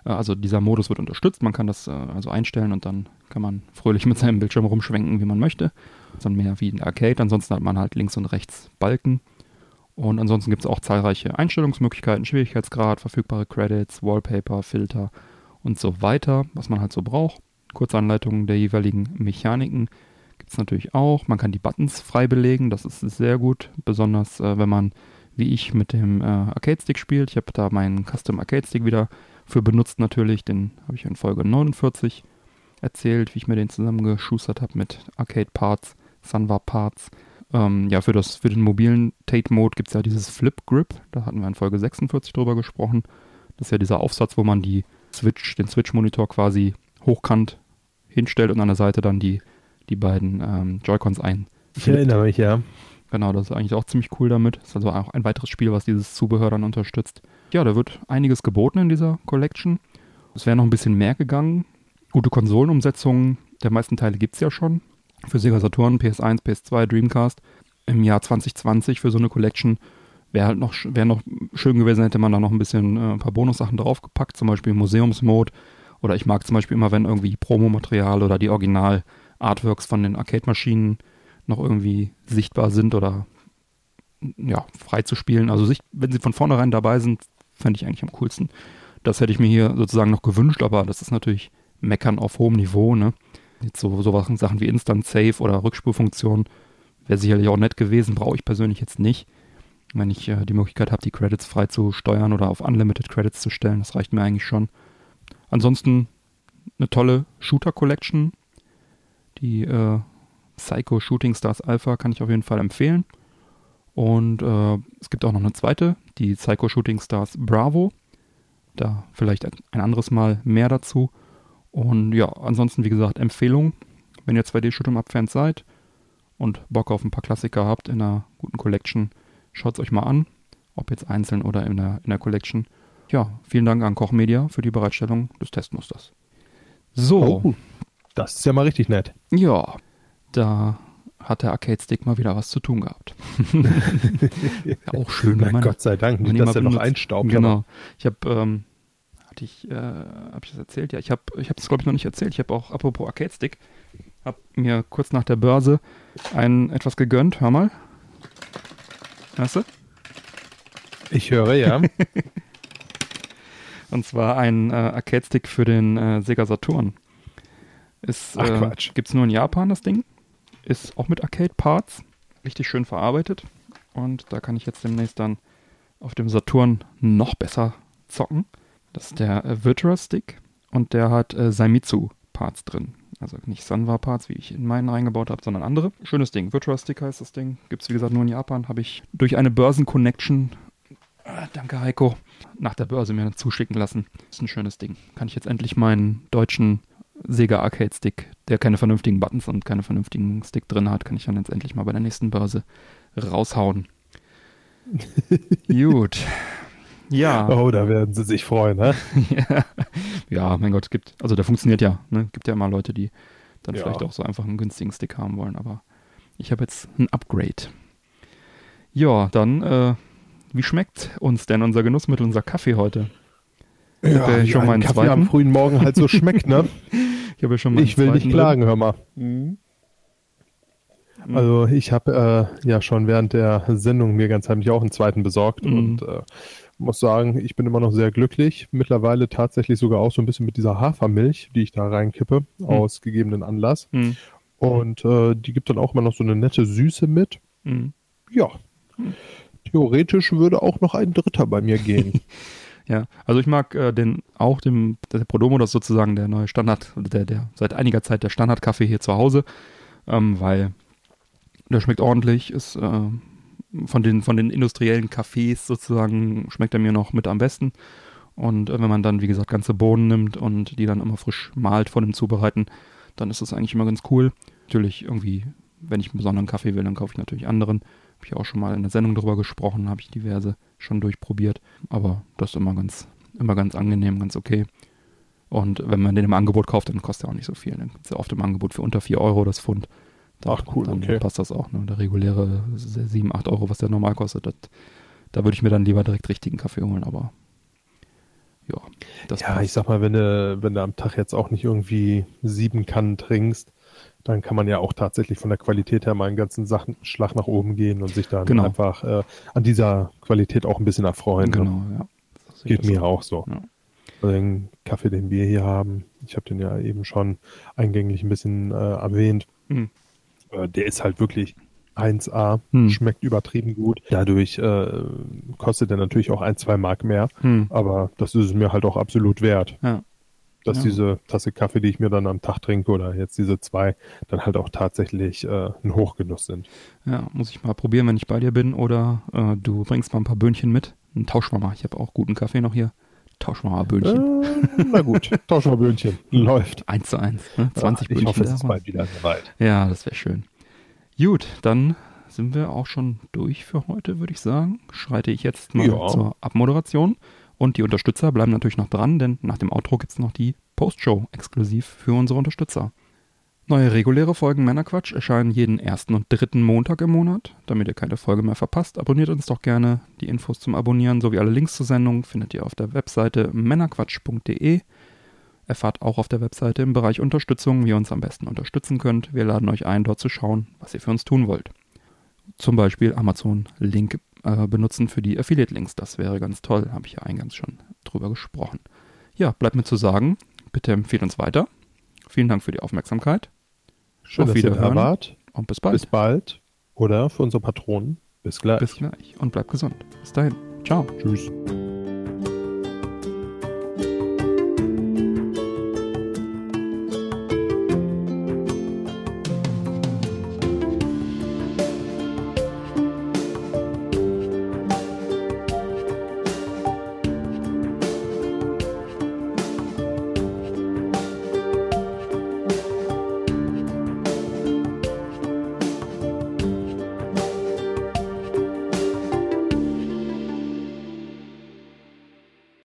Äh, also dieser Modus wird unterstützt, man kann das äh, also einstellen und dann kann man fröhlich mit seinem Bildschirm rumschwenken, wie man möchte. Das ist dann mehr wie ein Arcade, ansonsten hat man halt links und rechts Balken. Und ansonsten gibt es auch zahlreiche Einstellungsmöglichkeiten, Schwierigkeitsgrad, verfügbare Credits, Wallpaper, Filter und so weiter, was man halt so braucht. Kurzanleitungen der jeweiligen Mechaniken gibt es natürlich auch. Man kann die Buttons frei belegen, das ist sehr gut, besonders äh, wenn man wie ich mit dem äh, Arcade-Stick spielt. Ich habe da meinen Custom Arcade-Stick wieder für benutzt natürlich, den habe ich in Folge 49 erzählt, wie ich mir den zusammengeschustert habe mit Arcade-Parts, Sunvar-Parts. Ähm, ja, für, das, für den mobilen Tate-Mode gibt es ja dieses Flip-Grip, da hatten wir in Folge 46 drüber gesprochen. Das ist ja dieser Aufsatz, wo man die Switch, den Switch-Monitor quasi hochkant hinstellt und an der Seite dann die, die beiden ähm, Joy-Cons ein. Ich erinnere mich, ja. Genau, das ist eigentlich auch ziemlich cool damit. Ist also auch ein weiteres Spiel, was dieses Zubehör dann unterstützt. Ja, da wird einiges geboten in dieser Collection. Es wäre noch ein bisschen mehr gegangen. Gute Konsolenumsetzungen der meisten Teile gibt es ja schon. Für Sega Saturn, PS1, PS2, Dreamcast. Im Jahr 2020 für so eine Collection wäre halt noch, wär noch schön gewesen, hätte man da noch ein bisschen äh, ein paar Bonussachen draufgepackt, zum Beispiel Museumsmode. Oder ich mag zum Beispiel immer, wenn irgendwie Promomaterial oder die Original-Artworks von den Arcade-Maschinen noch irgendwie sichtbar sind oder ja, frei zu spielen. Also sich, wenn sie von vornherein dabei sind, fände ich eigentlich am coolsten. Das hätte ich mir hier sozusagen noch gewünscht, aber das ist natürlich Meckern auf hohem Niveau, ne? Jetzt so, so Sachen wie Instant Save oder Rückspulfunktion wäre sicherlich auch nett gewesen, brauche ich persönlich jetzt nicht. Wenn ich äh, die Möglichkeit habe, die Credits frei zu steuern oder auf Unlimited Credits zu stellen, das reicht mir eigentlich schon. Ansonsten eine tolle Shooter Collection. Die äh, Psycho Shooting Stars Alpha kann ich auf jeden Fall empfehlen. Und äh, es gibt auch noch eine zweite, die Psycho Shooting Stars Bravo. Da vielleicht ein anderes Mal mehr dazu. Und ja, ansonsten, wie gesagt, Empfehlung, wenn ihr 2D-Shoot'em-Up-Fans seid und Bock auf ein paar Klassiker habt in einer guten Collection, schaut es euch mal an, ob jetzt einzeln oder in der, in der Collection. Ja, vielen Dank an Koch Media für die Bereitstellung des Testmusters. So. Oh, das ist ja mal richtig nett. Ja, da hat der Arcade Stick mal wieder was zu tun gehabt. auch schön, wenn man, Gott sei Dank, nicht, dass er noch einstaubt. Genau. Ich habe, ähm, hatte ich, äh, habe ich das erzählt? Ja, ich habe, ich habe das glaube ich noch nicht erzählt. Ich habe auch, apropos Arcade Stick, habe mir kurz nach der Börse ein etwas gegönnt. Hör mal. Hörst du? Ich höre, ja. Und zwar ein äh, Arcade-Stick für den äh, Sega Saturn. Ist, Ach, äh, Quatsch. Gibt's nur in Japan, das Ding. Ist auch mit Arcade-Parts. Richtig schön verarbeitet. Und da kann ich jetzt demnächst dann auf dem Saturn noch besser zocken. Das ist der äh, Virtua Stick und der hat äh, Saimitsu-Parts drin. Also nicht Sanwa-Parts, wie ich in meinen reingebaut habe, sondern andere. Schönes Ding. Virtua Stick heißt das Ding. Gibt es, wie gesagt, nur in Japan. Habe ich durch eine Börsen-Connection, äh, danke Heiko, nach der Börse mir zuschicken lassen. Ist ein schönes Ding. Kann ich jetzt endlich meinen deutschen Sega Arcade Stick, der keine vernünftigen Buttons und keine vernünftigen Stick drin hat, kann ich dann jetzt endlich mal bei der nächsten Börse raushauen. Gut. Ja. Oh, da werden sie sich freuen, ne? ja. ja, mein Gott, gibt, also der funktioniert ja, ne? Gibt ja immer Leute, die dann ja. vielleicht auch so einfach einen günstigen Stick haben wollen, aber ich habe jetzt ein Upgrade. Ja, dann, äh, wie schmeckt uns denn unser Genussmittel, unser Kaffee heute? Ja, ich schon mal einen Kaffee zweiten. am frühen Morgen halt so schmeckt, ne? ich habe ja schon mal Ich will nicht drin. klagen, hör mal. Mhm. Also ich habe äh, ja schon während der Sendung mir ganz heimlich auch einen zweiten besorgt Mhm. und äh, muss sagen, ich bin immer noch sehr glücklich. Mittlerweile tatsächlich sogar auch so ein bisschen mit dieser Hafermilch, die ich da reinkippe, aus gegebenen Anlass. Mhm. Und äh, die gibt dann auch immer noch so eine nette Süße mit. Mhm. Ja, theoretisch würde auch noch ein Dritter bei mir gehen. Ja, also ich mag äh, den auch dem der Prodomo, das ist sozusagen der neue Standard, der der seit einiger Zeit der Standardkaffee hier zu Hause, ähm, weil der schmeckt ordentlich, ist äh, von den von den industriellen Kaffees sozusagen schmeckt er mir noch mit am besten. Und äh, wenn man dann wie gesagt ganze Bohnen nimmt und die dann immer frisch malt vor dem Zubereiten, dann ist das eigentlich immer ganz cool. Natürlich irgendwie, wenn ich einen besonderen Kaffee will, dann kaufe ich natürlich anderen. Habe ich auch schon mal in der Sendung drüber gesprochen, habe ich diverse schon durchprobiert. Aber das ist immer ganz, immer ganz angenehm, ganz okay. Und wenn man den im Angebot kauft, dann kostet er auch nicht so viel. Dann gibt es ja oft im Angebot für unter 4 Euro das Pfund. Da, Ach, cool, dann okay. passt das auch. Ne? Der reguläre 7, 8 Euro, was der normal kostet, das, da würde ich mir dann lieber direkt richtigen Kaffee holen. Aber ja, das ja, ich sag mal, wenn du, wenn du am Tag jetzt auch nicht irgendwie sieben Kannen trinkst, dann kann man ja auch tatsächlich von der Qualität her mal einen ganzen Sachen, Schlag nach oben gehen und sich dann Genau. einfach äh, an dieser Qualität auch ein bisschen erfreuen. Ne? Genau, ja. Geht mir so. auch so. Ja. Also den Kaffee, den wir hier haben, ich habe den ja eben schon eingänglich ein bisschen äh, erwähnt, Hm. äh, der ist halt wirklich 1A, Hm. schmeckt übertrieben gut. Dadurch äh, kostet er natürlich auch ein, zwei Mark mehr, Hm. aber das ist es mir halt auch absolut wert. Ja. Dass Ja. diese Tasse Kaffee, die ich mir dann am Tag trinke, oder jetzt diese zwei, dann halt auch tatsächlich äh, ein Hochgenuss sind. Ja, muss ich mal probieren, wenn ich bei dir bin. Oder äh, du bringst mal ein paar Böhnchen mit. Wir mal. Ich habe auch guten Kaffee noch hier. Tauschen wir mal Böhnchen. Äh, na gut, tauschen wir Böhnchen. Läuft. Eins zu eins. Ne? 20 ich Böhnchen. hoffe, es ist bald wieder soweit. Ja, das wäre schön. Gut, dann sind wir auch schon durch für heute, würde ich sagen. Schreite ich jetzt mal Ja. zur Abmoderation. Und die Unterstützer bleiben natürlich noch dran, denn nach dem Outro gibt es noch die Postshow exklusiv für unsere Unterstützer. Neue reguläre Folgen Männerquatsch erscheinen jeden ersten und dritten Montag im Monat. Damit ihr keine Folge mehr verpasst, abonniert uns doch gerne. Die Infos zum Abonnieren sowie alle Links zur Sendung findet ihr auf der Webseite männerquatsch.de. Erfahrt auch auf der Webseite im Bereich Unterstützung, wie ihr uns am besten unterstützen könnt. Wir laden euch ein, dort zu schauen, was ihr für uns tun wollt. Zum Beispiel Amazon-Link äh, benutzen für die Affiliate-Links. Das wäre ganz toll, habe ich ja eingangs schon drüber gesprochen. Ja, bleibt mir zu sagen, bitte empfehlt uns weiter. Vielen Dank für die Aufmerksamkeit Schön, Auf dass ihr da wart. und bis bald. Bis bald. Oder für unsere Patronen. Bis gleich. bis gleich und bleibt gesund. Bis dahin. Ciao. Tschüss.